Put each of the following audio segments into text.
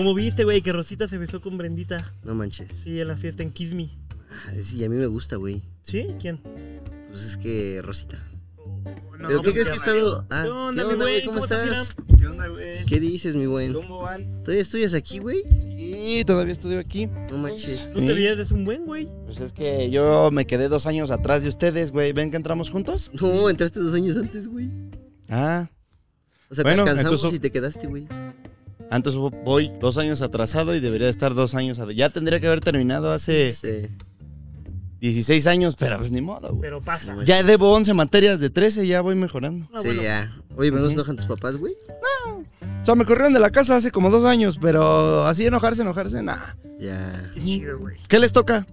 ¿Cómo viste, güey, que Rosita se besó con Brendita? No manches. Sí, en la fiesta en Kiss Me. Ah, Sí, a mí me gusta, güey. ¿Sí? ¿Quién? Pues es que Rosita. No, ¿Pero qué crees que he estado...? Ah, ¿Qué onda, mi güey? ¿Cómo, estás? ¿Qué onda, güey? ¿Qué dices, mi buen? ¿Cómo van? ¿Todavía estudias aquí, güey? Sí, todavía estudio aquí. No manches. No te veías desde un buen, güey. Pues es que yo me quedé dos años atrás de ustedes, güey. ¿Ven que entramos juntos? No, entraste dos años antes, güey. Ah, O sea, Bueno, te alcanzamos entonces- y te quedaste, güey. Antes voy dos años atrasado y debería estar dos años. Ya tendría que haber terminado hace Sí. 16 años, pero pues ni modo, güey. Pero pasa. Güey. Ya debo 11 materias de 13, ya voy mejorando. Sí, bueno. ya. Oye, ¿pero no se Ujú. enojan tus papás, güey? O sea, me corrieron de la casa hace como dos años, pero así enojarse, enojarse, nada. Ya. Qué chido, güey. ¿Qué les toca?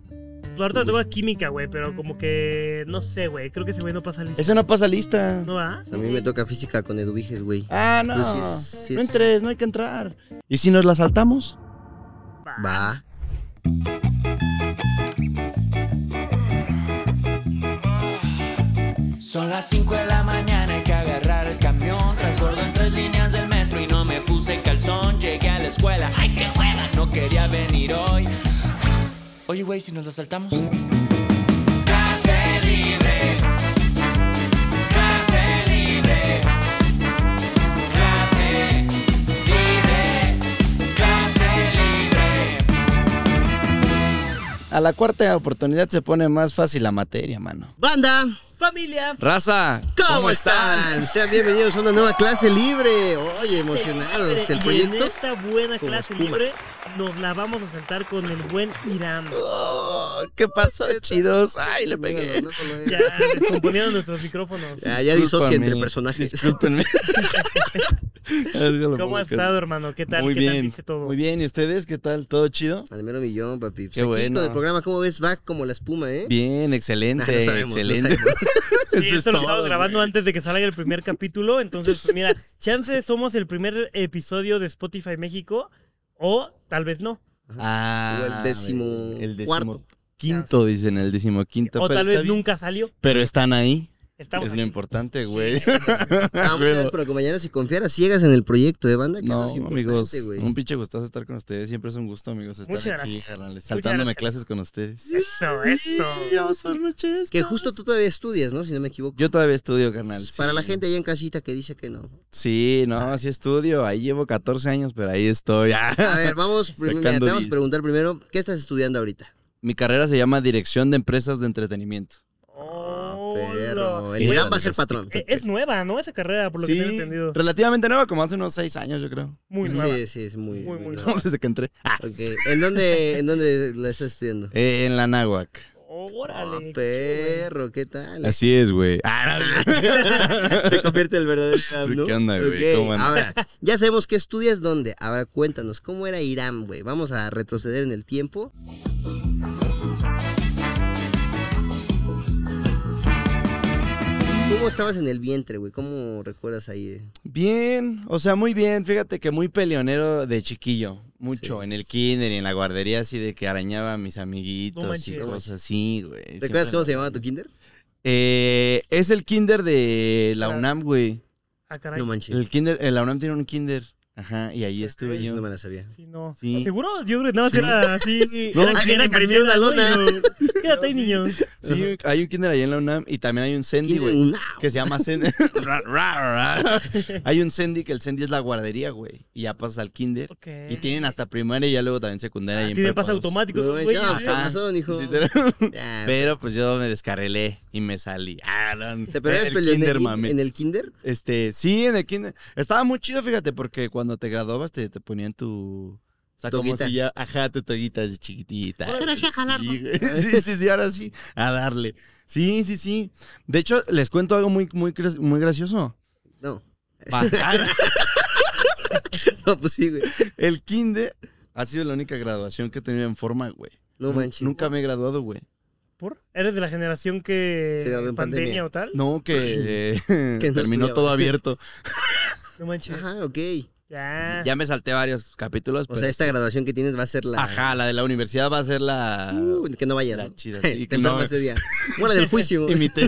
Ahorita tengo química, güey, pero como que. No sé, güey. Creo que ese güey no pasa listo. Eso no pasa lista. ¿No va? A mí me toca física con Eduviges, güey. Ah, no. Pues sí es- sí no es- entres, no hay que entrar. ¿Y si nos la saltamos? Va. Son las 5 de la mañana, hay que agarrar el camión. Transbordo en tres líneas del metro y no me puse calzón. Llegué a la escuela, ¡ay qué hueva! No quería venir hoy. Oye, güey, si nos la saltamos. Clase libre. Clase libre. Clase libre. Clase libre. A la cuarta oportunidad se pone más fácil la materia, mano. Banda, Familia. Raza, ¿cómo, están? Sean bienvenidos a una nueva clase libre. Oye, emocionados. El Y en proyecto. esta buena clase espuma. libre nos la vamos a saltar con el buen Irán. Oh, ¿Qué pasó, chidos? Ay, le pegué. Ya descomponieron nuestros micrófonos. Ya, ya disocia entre personajes. Discúlpenme. ¿Cómo has estado, hermano? ¿Qué tal? Muy ¿Qué tal bien. dice todo? Muy bien, ¿y ustedes qué tal? ¿Todo chido? Al mero millón, papi. Pues Qué aquí bueno. El programa, ¿cómo ves? Va como la espuma, ¿eh? Bien, Ah, excelente, no sabemos, no excelente. sabemos. Sí, Eso es esto lo estamos grabando antes de que salga el primer capítulo. Entonces, pues mira, chance somos el primer episodio de Spotify México. O tal vez no. Ah, O el décimo el décimo cuarto. quinto, dicen, el décimo quinto. O pero tal vez bien. nunca salió. Pero están ahí. Estamos es aquí. lo importante, güey. Vamos a ver, pero acompañarnos y confiar a ciegas en el proyecto, ¿eh, banda? Que No, amigos, un pinche gustazo estar con ustedes. Siempre es un gusto, amigos, estar Muchas aquí, gracias. saltándome gracias. clases con ustedes. Eso, eso. Por noches. Que justo tú todavía estudias, ¿no? Si no me equivoco. Yo todavía estudio, carnal. Para sí. la gente allá en casita que dice que no. Sí, no, sí estudio. Ahí llevo 14 años, pero ahí estoy. A ver, vamos, mira, te vamos a preguntar primero, ¿qué estás estudiando ahorita? Mi carrera se llama Dirección de Empresas de Entretenimiento. Oh, Perro. El Irán va a ser patrón. Es nueva, ¿no? Esa carrera, por lo que tengo entendido. relativamente nueva, como hace unos 6 años, yo creo. Muy nueva. Sí, sí, es muy, Muy, muy nueva. Desde que entré. Ah, Ok, ¿En dónde, ¿en dónde la estás estudiando? eh, en la Náhuac. Órale. Qué perro, ¿qué tal? Así es, güey. Ah, no. Se convierte en el verdadero Irán, ¿no? ¿Qué onda, güey? Ok, ¿Cómo andas? Ahora, ya sabemos qué estudias dónde. Ahora cuéntanos, ¿cómo era Irán, güey? Vamos a retroceder en el tiempo. ¿Cómo estabas en el vientre, güey? ¿Cómo recuerdas ahí? Bien, o sea, muy bien. Fíjate que muy peleonero de chiquillo. Mucho. En el kinder y en la guardería, así de que arañaba a mis amiguitos No y cosas así, güey. ¿Te Siempre- acuerdas cómo se llamaba tu kinder? Eh, es el kinder de la. UNAM, güey. Ah, caray. No manches. El kinder, eh, la UNAM tiene un kinder. Ajá, y ahí estuve yo. no me la sabía. Sí, no. Sí. ¿Seguro? Yo creo que nada más era así. No, era, era imprimió una lona. Y- Quédate ahí, niños. Sí, hay un kinder ahí en la UNAM y también hay un Sendy, güey. Que se llama Sendy. Hay un Sendy que el Sendy es la guardería, güey. Y ya pasas al kinder. Y tienen hasta primaria y ya luego también secundaria. y en Tienen dos. automático No, esos güeyes. ya, ¿qué Ajá. pasó, hijo? Pero pues yo me descarrilé y me salí. Ah, no. ¿Se pero eres el kinder, en, en el kinder? Este, sí, en el kinder. Estaba muy chido, fíjate, porque cuando te graduabas te, te ponían tu. O sea, como si ya. Ajá, tu toguita de chiquitita. Ahora sí a jalar, Sí, güey. sí, sí, sí, ahora sí. A darle. Sí, sí, sí. De hecho, les cuento algo muy, muy, muy gracioso. No. Va. No, pues sí, güey. el kinder ha sido la única graduación que he tenido en forma, güey. No manches. Nunca me he graduado, güey. ¿Por? ¿Eres de la generación que. Se graduó en pandemia, pandemia. o tal? No, que, Que no terminó estudiaba. todo abierto. No manches. Ajá, ok. Ya. Ya me salté varios capítulos, O pero sea, esta sí. graduación que tienes va a ser la... Ajá, la de la universidad va a ser la... Uh, que no vayas. la ¿no? chida, Te sí, que no- ese día. Bueno, del juicio. Imité.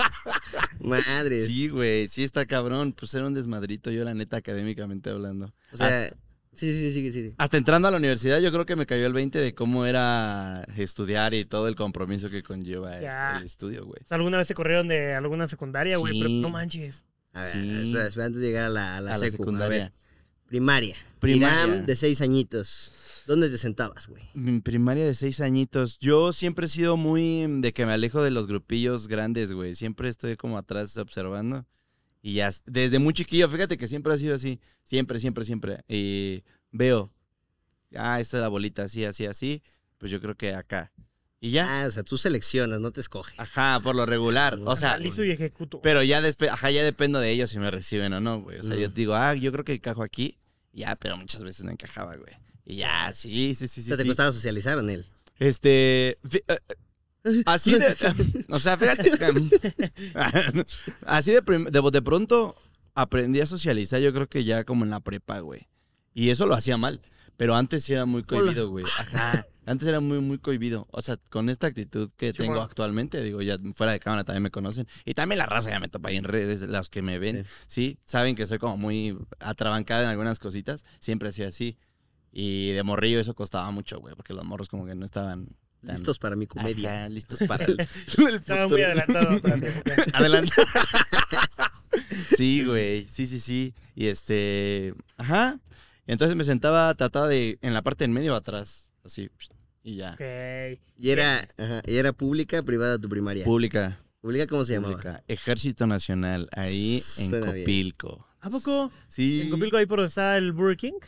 Madre. Sí, güey, sí está cabrón. Pues era un desmadrito yo, la neta, académicamente hablando. O sea, Sí, sí, sí, sí, sí. Hasta entrando a la universidad, yo creo que me cayó el 20 de cómo era estudiar y todo el compromiso que conlleva el, el estudio, güey. O sea, ¿Alguna vez se corrieron de alguna secundaria, güey? Sí. Pero no manches. A ver, Sí. espera, espera, antes de llegar a la, a la, A la secu, secundaria. a ver, primaria. Primaria. De seis añitos. ¿Dónde te sentabas, güey? Mi primaria de seis añitos. Yo siempre he sido muy de que me alejo de los grupillos grandes, güey. Siempre estoy como atrás observando. Y ya, desde muy chiquillo, fíjate que siempre ha sido así. Siempre, siempre, siempre. Y veo, ah, esta es la bolita, así, así, así. Pues yo creo que acá. Y ya. Ah, o sea, tú seleccionas, no te escoges. Ajá, por lo regular. O sea, Analizo y ejecuto. pero ya, despe- ajá, ya dependo de ellos si me reciben o no, güey. O sea, yo Mm. te digo, ah, yo creo que encajo aquí. Ya, pero muchas veces no encajaba, güey. Y ya, sí, sí, sí, o sí. sea, te sí. costaba socializar en él. Este. eh, eh, Así de. O sea, fíjate. Así de, de, de pronto aprendí a socializar, yo creo que ya como en la prepa, güey. Y eso lo hacía mal. Pero antes sí era muy cohibido, güey. Ajá. Antes era muy, muy cohibido. O sea, con esta actitud que tengo bueno. actualmente, digo, ya fuera de cámara también me conocen. Y también la raza ya me topa ahí en redes, los que me ven, sí, saben que soy como muy atrabancada en algunas cositas. Siempre he sido así. Y de morrillo eso costaba mucho, güey, porque los morros como que no estaban Listos para mi comedia. Ajá, listos para el, el Estaba muy adelantado. Adelante. sí, güey. Sí, sí, sí. Y este. Ajá. Entonces me sentaba, trataba de. En la parte en medio atrás. Así. Y ya. Ok. Y era, ajá, y era pública, privada tu primaria. Pública. ¿Pública cómo se llamaba? Pública. Ejército Nacional. Ahí en Suena bien. Copilco. ¿A poco? Sí. ¿En Copilco ahí por donde está el Burger King?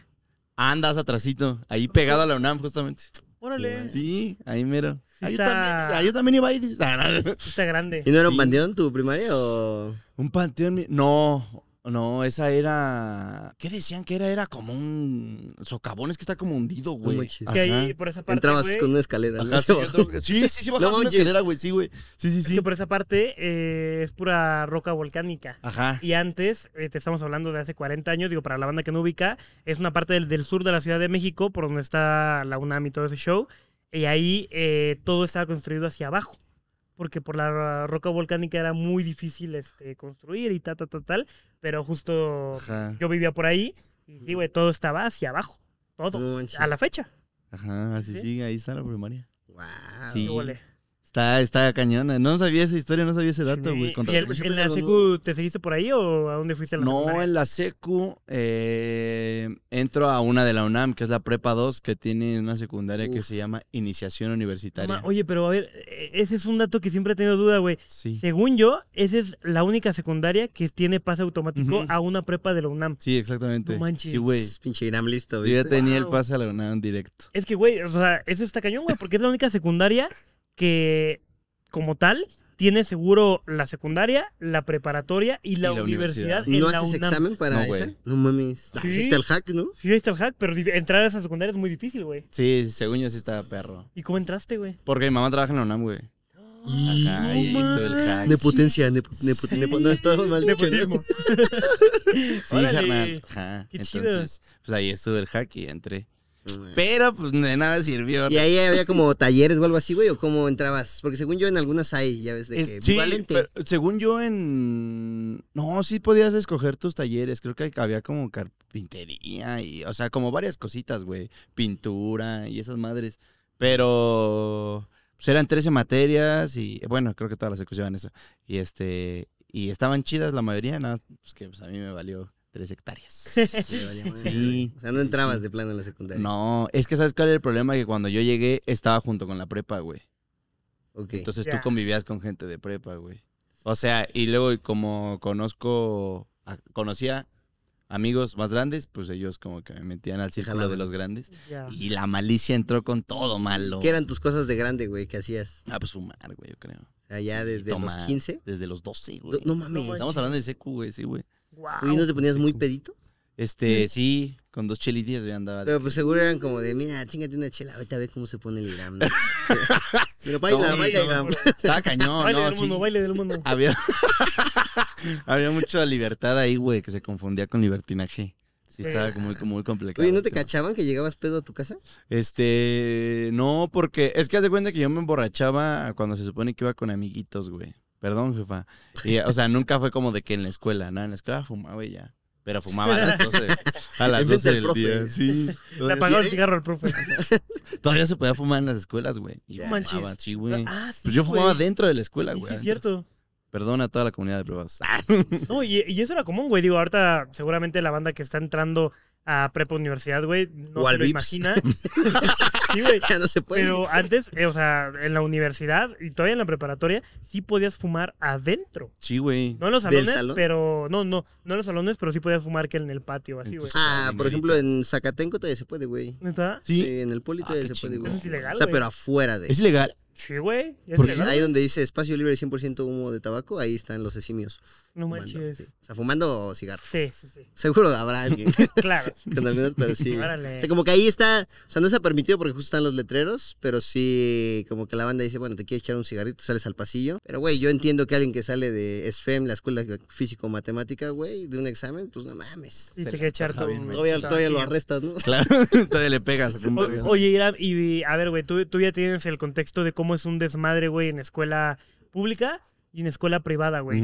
Andas atrasito. Ahí pegado a la UNAM, justamente. Órale. Sí, ahí mero. Sí Ah, yo, está- también, yo también iba a ir. Está grande. ¿Y no era un panteón tu primaria o...? Un panteón. mi- No, no, esa era. ¿Qué decían que era? Era como un socavón, es que está como hundido, güey. Que ahí por esa parte, Entrabas güey, con una escalera. ¿no? Ajá, sí, sí, sí, sí, bajamos una manches. escalera, güey, sí, güey. Sí, sí, Es sí. que por esa parte eh, es pura roca volcánica. Ajá. Y antes, eh, te estamos hablando de hace 40 años, digo, para la banda que no ubica, es una parte del, del sur de la Ciudad de México, por donde está la UNAM y todo ese show. Y ahí eh, todo estaba construido hacia abajo. Porque por la roca volcánica era muy difícil este, construir y tal, tal, tal, tal. Pero justo Ajá. yo vivía por ahí y sí, güey, todo estaba hacia abajo. Todo. No. A la fecha. Ajá, sí, ¿Sí? sí, ahí está la primaria. Guau. Sí. Qué. Está, está cañona. No sabía esa historia, no sabía ese dato, güey. ¿Y con el- razón. siempre en la secu te seguiste por ahí o a dónde fuiste en la No, en la secu eh, entro a una de la UNAM, que es la Prepa 2, que tiene una secundaria que se llama Iniciación Ma- Universitaria. Oye, pero a ver, eh, ese es un dato que siempre he tenido duda, güey. Sí. Según yo, esa es la única secundaria que tiene pase automático a una prepa de la UNAM. Sí, exactamente. No manches. Sí, güey. Pinche Irán listo, Yo ya ¿viste? tenía el pase a la UNAM directo. Es que, güey, o sea, eso está cañón, güey, porque es la única secundaria que, como tal, tiene seguro la secundaria, la preparatoria y la, Y la universidad, universidad. en ¿No la haces UNAM. examen para No, esa? No mames. Ah, Sí. sí está el hack, ¿no? Sí, ahí está el hack, pero entrar a esa secundaria es muy difícil, güey. Sí, según yo sí estaba perro. ¿Y cómo entraste, güey? Porque mi mamá trabaja en la UNAM, güey. Ajá, y ahí estuvo el hack. Nepotencia, nepo, nepo- Sí. nepo- no, estaba mal ¿no? Nepotismo. Sí, Órale. carnal. Ajá. Qué chido. Entonces, pues ahí estuvo el hack y entré. Pero pues de nada sirvió. ¿Y ahí había como talleres o algo así, güey? ¿O cómo entrabas? Porque según yo en algunas hay, ya ves, de Es- que sí, pero según yo en... No, sí podías escoger tus talleres. Creo que había como carpintería y... O sea, como varias cositas, güey. Pintura y esas madres. Pero... Pues eran 13 materias y... Bueno, creo que todas las llevan eso. Y este... Y estaban chidas la mayoría, nada, pues que pues, a mí me valió 3 hectáreas. Sí, O sea, no entrabas sí. de plano en la secundaria. No, es que ¿sabes cuál era el problema? Que cuando yo llegué estaba junto con la prepa, güey. Ok. Entonces tú convivías con gente de prepa, güey. O sea, y luego como conozco, a- conocía amigos más grandes, pues ellos como que me metían al círculo jalaban. de los grandes. Y la malicia entró con todo malo. ¿Qué eran tus cosas de grande, güey, que hacías? Ah, pues fumar, güey, yo creo. O sea, ya Sí, desde tomar. los 15. Desde los 12, No, güey. no mames. No Estamos hablando de secu, güey, sí, güey. Guau. Oye, ¿no te ponías muy pedito? Este, sí, con dos chelitillas yo andaba. Pero que- pues seguro eran como de, mira, chingate una chela, ahorita a ver cómo se pone el Iram. ¿no? Pero baila, No, baila no, Iram. Estaba cañón, baile no, del sí. mundo, baile del mundo. Había, había mucha libertad ahí, güey, que se confundía con libertinaje. Sí, estaba muy, muy complicado. Oye, ¿no te el tema. cachaban que llegabas pedo a tu casa? Este, no, porque es que haz de cuenta que yo me emborrachaba cuando se supone que iba con amiguitos, güey. Perdón, jefa. Y, o sea, nunca fue como de que en la escuela, ¿no? En la escuela fumaba y ya. Pero fumaba a las 12, a las Enfrente 12 del profe. día. Sí. Le apagó el cigarro al profe. Todavía se podía fumar en las escuelas, güey. Y No manches. fumaba, sí, güey. Ah, sí, Pues yo fumaba güey. dentro de la escuela, Sí, güey. sí, es cierto. Perdona a toda la comunidad de privados. No, y, y eso era común, güey. Digo, ahorita seguramente la banda que está entrando a prepa universidad, güey, no O se al lo Vips. imagina. sí, güey. Ya no se puede. Pero antes, eh, o sea, en la universidad y todavía en la preparatoria, sí podías fumar adentro. Sí, güey. No en los ¿Del salones, salón? pero no, no, no en los salones, pero sí podías fumar que en el patio, así, güey. ah, por ejemplo, en Zacatenco todavía se puede, güey. ¿Neta? Sí, Sí. en el poli Ah, todavía qué se puede, chingón. güey. Eso es ilegal, O sea, güey. pero afuera de. ¿Es ilegal? Sí, güey. Porque. Ahí donde dice espacio libre 100% humo de tabaco, ahí están los esimios. No fumando, manches. sí. O sea, fumando cigarro. Sí, sí, sí. Seguro habrá alguien Claro. con pero sí. Órale. O sea, como que ahí está, o sea, no está permitido porque justo están los letreros, pero sí, como que la banda dice, bueno, te quieres echar un cigarrito, sales al pasillo. Pero, güey, yo entiendo que alguien que sale de SFEM, la escuela físico-matemática, güey, de un examen, pues no mames. Y te que echar bien, güey. Todavía, todavía lo arrestas, ¿no? Claro. todavía le pegas. O- Oye, y a ver, güey, tú, tú ya tienes el contexto de cómo es un desmadre, güey, en escuela pública y en escuela privada, güey.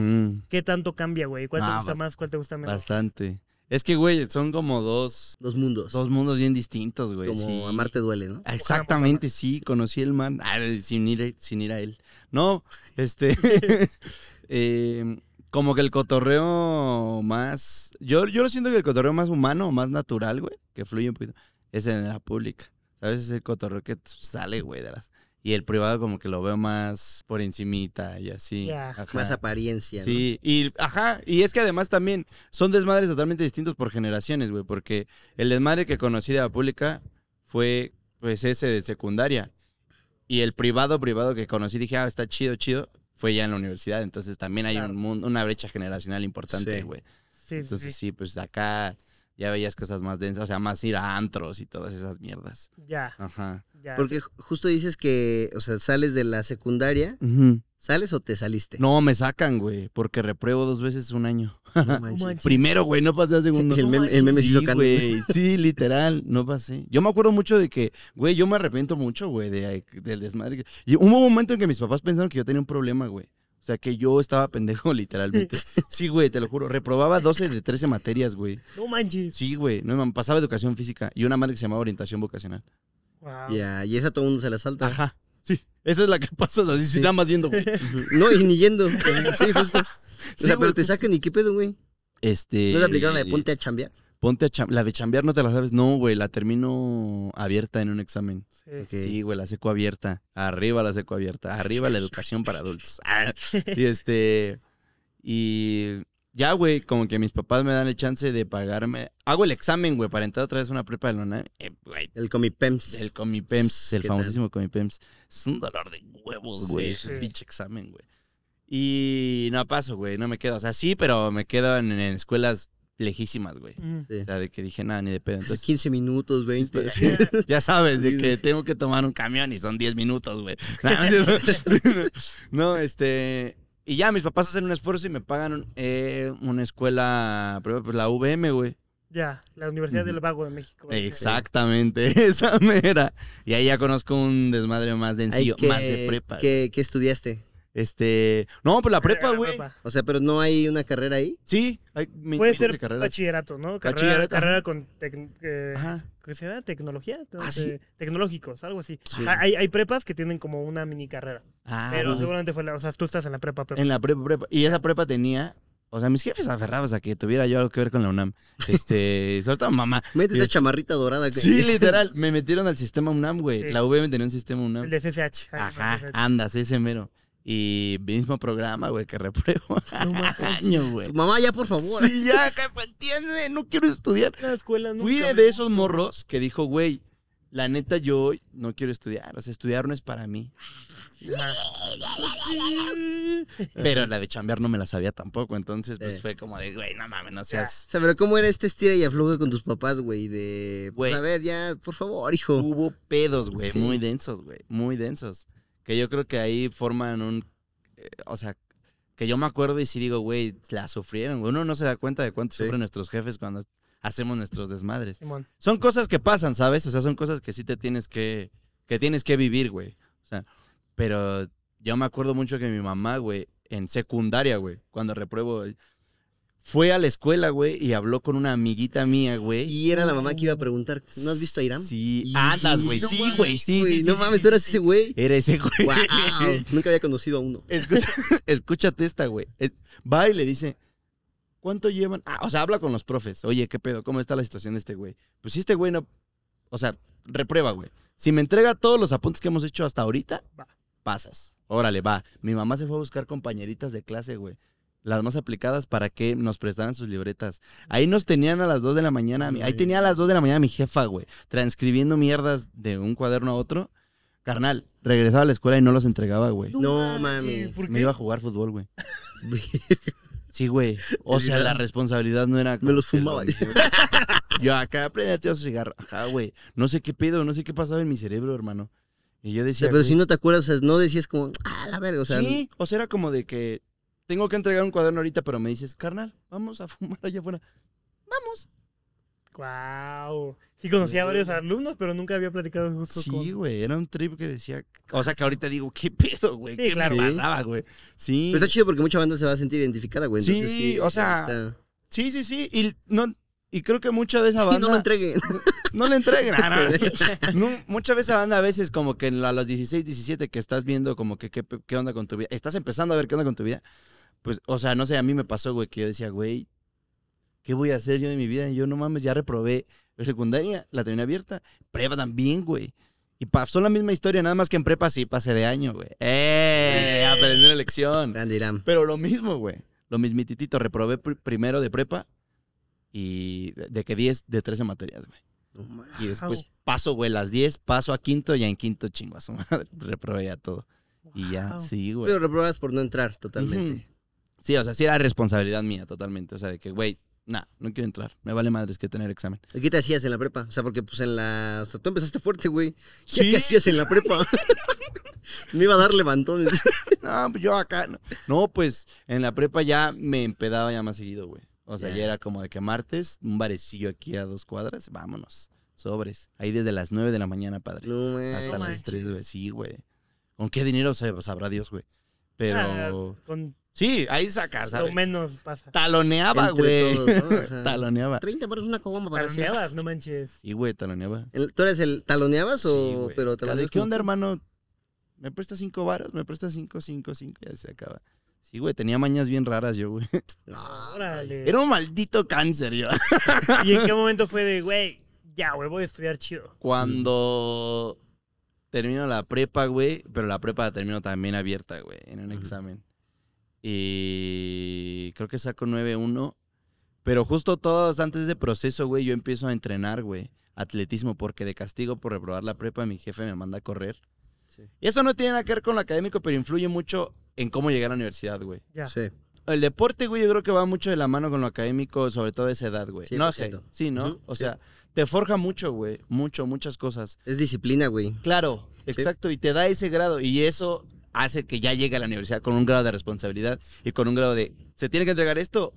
¿Qué tanto cambia, güey? ¿Cuál te gusta más? ¿Cuál te gusta menos? Bastante. Es que, güey, son como dos, Dos mundos. dos mundos bien distintos, güey. como sí. amarte duele, ¿no? Ah, Exactamente, sí, conocí el man, ah, sin, ir, a- sin ir a él. No, este, eh, como que el cotorreo más, yo, yo lo siento que el cotorreo más humano, más natural, güey, que fluye un poquito, es en la pública. ¿Sabes? Es el cotorreo que sale, güey, de las... Y el privado como que lo veo más por encimita y así. Ajá. Más apariencia, ¿no? Sí, y ajá, y es que además también son desmadres totalmente distintos por generaciones, güey, porque el desmadre que conocí de la pública fue pues ese de secundaria. Y el privado privado que conocí dije, "Ah, está chido, chido", fue ya en la universidad, entonces también hay Claro. un mundo, una brecha generacional importante, güey. Sí, sí, Entonces sí. sí, pues acá ya veías cosas más densas, o sea, más ir a antros y todas esas mierdas. Ya, Ajá. ya. Porque ju- justo dices que, o sea, sales de la secundaria, ¿sales o te saliste? No, me sacan, güey, porque repruebo dos veces un año. No. Primero, güey, no pasé a segundo. El meme, el meme se sí, hizo güey. Sí, literal, no pasé. Yo me acuerdo mucho de que, güey, yo me arrepiento mucho, güey, de, del desmadre. Y hubo un momento en que mis papás pensaron que yo tenía un problema, güey. O sea, que yo estaba pendejo, literalmente. Sí, güey, te lo juro. Reprobaba 12 de 13 materias, güey. No manches. Sí, güey. No, man, pasaba educación física y una madre que se llamaba orientación vocacional. Wow. Ya, y esa todo el mundo se la salta. Ajá. Sí. Esa es la que pasas así, Sí. sin nada más yendo, güey. No, y ni yendo. Sí, justo. O sea, güey, pero te justo. sacan y qué pedo, güey. Este. ¿No le aplicaron la de ponte a chambear? Ponte a cham- La de chambear no te la sabes. No, güey, la termino abierta en un examen. Sí. Güey, la seco abierta. Arriba la seco abierta. Arriba la educación para adultos. Ah, y este. Y ya, güey, como que mis papás me dan el chance de pagarme. Hago el examen, güey, para entrar otra vez a una prepa de Lona. Eh, güey, El Comipems. el Comipems, el ¿Qué famosísimo Comipems. Es un dolor de huevos, güey, Sí, ese sí. pinche examen, güey. Y no paso, güey, no me quedo. O sea, sí, pero me quedo en, en escuelas lejísimas, güey. Mm. Sí. O sea, de que dije, nada, ni de pedo. Entonces, 15 minutos, 20. Sí, ya sabes, de que tengo que tomar un camión y son 10 minutos, güey. No, este. Y ya mis papás hacen un esfuerzo y me pagan eh, una escuela, pues la VM, güey. Ya, la Universidad del Vago de México. Exactamente, esa mera. Y ahí ya conozco un desmadre más ¿qué- más de prepa. ¿qué, qué estudiaste? Este. No, pues la prepa, güey. O sea, pero no hay una carrera ahí. Sí, hay mi- Puede ser carreras. bachillerato, ¿no? Carrera, Bachillerato, carrera con tec- eh, Ajá. ¿qué se llama? ¿Tecnología? Ah, Eh, sí. Tecnológicos, algo así. Sí. Ah, Hay, hay prepas que tienen como una mini carrera. Ah, pero no. seguramente fue la. O sea, tú estás en la prepa, prepa. En la prepa, prepa. Y esa prepa tenía. O sea, mis jefes aferrados a que tuviera yo algo que ver con la UNAM. Este, sobre todo mamá. Mete esa es- chamarrita dorada. que- Sí, literal. Me metieron al sistema UNAM, güey. Sí. La VM tenía un sistema El UNAM. de CCH. Ay, Ajá, CCH. andas, ese mero. Y mismo programa, güey, que repruebo. No. Año, güey. Tu mamá, ya, por favor. Sí, ya, entiende, no quiero estudiar. La escuela Fui nunca de, esos morros que dijo, güey, la neta yo hoy no quiero estudiar. O sea, estudiar no es para mí. Pero la de chambear no me la sabía tampoco. Entonces, pues Sí. fue como de, güey, no mames, no seas... O sea, pero ¿cómo era este estira y afloja con tus papás, güey? De, pues, Güey. a ver, ya, por favor, hijo. Hubo pedos, güey, Sí. muy densos, güey, muy densos. Que yo creo que ahí forman un... eh, o sea, que yo me acuerdo y sí digo, güey, la sufrieron, güey. Uno no se da cuenta de cuánto Sí. sufren nuestros jefes cuando hacemos nuestros desmadres. Simón. Son cosas que pasan, ¿sabes? O sea, son cosas que sí te tienes que... que tienes que vivir, güey. O sea, pero yo me acuerdo mucho que mi mamá, güey, en secundaria, güey, cuando repruebo... fue a la escuela, güey, y habló con una amiguita mía, güey. Y era la mamá que iba a preguntar, ¿no has visto a Irán? Sí, andas, güey. no Sí, güey. Sí, güey, sí, sí. No sí, mames, sí, tú eras sí. ese güey. Era ese güey. Wow. Nunca había conocido a uno. Escucha- escúchate esta, güey. Va y le dice, ¿cuánto llevan? Ah, o sea, habla con los profes. Oye, ¿qué pedo? ¿Cómo está la situación de este güey? Pues si este güey no... O sea, reprueba, güey. Si me entrega todos los apuntes que hemos hecho hasta ahorita, Va. pasas. Órale, va. Mi mamá se fue a buscar compañeritas de clase, güey. Las más aplicadas para que nos prestaran sus libretas. Ahí nos tenían a las 2 de la mañana. Ahí tenía a las 2 de la mañana mi jefa, güey. Transcribiendo mierdas de un cuaderno a otro. Carnal, regresaba a la escuela y no los entregaba, güey. No mames. ¿por Me iba a jugar fútbol, güey. Sí, güey. O sea, la responsabilidad no era. Me los fumaba. que- Yo acá aprendí a su cigarro. Ajá, güey. No sé qué pedo, no sé qué pasaba en mi cerebro, hermano. Y yo O decía. sea, pero güey, si no te acuerdas, o sea, no decías como, ah, la verga, o sea, sí, o sea, era como de que tengo que entregar un cuaderno ahorita, pero me dices, carnal, vamos a fumar allá afuera. Vamos. Wow. Sí conocía a varios alumnos, pero nunca había platicado justo Sí, con... güey, era un trip que decía. O sea, que ahorita digo, ¿qué pedo, güey? Sí, ¿Qué claro. pasaba, güey? Sí. pero está chido porque mucha banda se va a sentir identificada, güey. Sí, entonces o sea, está- Sí, sí, sí. Y, no, y creo que mucha de esa Sí, banda. no me entreguen. No le entreguen. No. No, muchas veces anda a veces como que la- a los 16, 17 que estás viendo como que qué, qué onda con tu vida. Estás empezando a ver qué onda con tu vida. Pues, o sea, no sé, a mí me pasó, güey, que yo decía, güey, ¿qué voy a hacer yo de mi vida? Y yo no mames, ya reprobé secundaria, la terminé abierta, prepa también, güey. Y pasó la misma historia, nada más que en prepa sí pasé de año, güey. ¡Eh! Aprendí una lección. Grande Irán. Pero lo mismo, güey. Lo mismititito, reprobé pr- primero de prepa y de, que 10 de 13 materias, güey. No mames. Y después paso, güey, las 10, paso a quinto y ya en quinto chingo a su madre. Reprobé ya todo. Y ya, sí, güey. Pero reprobas por no entrar totalmente. Sí, o sea, sí era responsabilidad mía totalmente. O sea, de que, güey, nah, no quiero entrar. Me vale madres que tener examen. ¿Y ¿Qué te hacías en la prepa? O sea, porque pues en la... O sea, tú empezaste fuerte, güey. ¿Qué, Sí. ¿Qué hacías en la prepa? Me iba a dar levantones. No, pues yo acá. No. No, pues en la prepa ya me empedaba ya más seguido, güey. O sea, Ya. ya era como de que martes, un barecillo aquí a dos cuadras, vámonos. Sobres. Ahí desde las 9 de la mañana, padre. No. Hasta las. 3, güey. Sí, güey. ¿Con qué dinero sab- sabrá Dios, güey? Pero. Ah, con Sí, ahí sacas, lo ¿sabes? menos pasa. Taloneaba, güey. ¿no? Taloneaba. 30 baros una caguama para Taloneabas, no manches. Sí, güey, taloneaba. El- ¿Tú eres el taloneabas o...? Sí, güey. pero ¿De taloneabas ¿Qué onda, hermano? ¿Me prestas cinco varos? ¿Me prestas cinco, cinco, cinco? Ya se acaba. Sí, güey, tenía mañas bien raras yo, güey. No, Órale. Era un maldito cáncer yo. ¿Y en qué momento fue de, güey, ya, güey, voy a estudiar chido? Cuando termino la prepa, güey, pero la prepa la termino también abierta, güey, en un examen. Y creo que saco 9-1. Pero justo todos antes de ese proceso, güey, yo empiezo a entrenar, güey, atletismo, porque de castigo por reprobar la prepa, mi jefe me manda a correr. Sí. Y eso no tiene nada que ver con lo académico, pero influye mucho en cómo llegar a la universidad, güey. Ya. Sí. El deporte, güey, yo creo que va mucho de la mano con lo académico, sobre todo a esa edad, güey. Sí, no sé, sí, ¿no? O sí. sea, te forja mucho, güey, mucho, muchas cosas. Es disciplina, güey. Claro, exacto, y te da ese grado, y eso hace que ya llegue a la universidad con un grado de responsabilidad y con un grado de, ¿se tiene que entregar esto?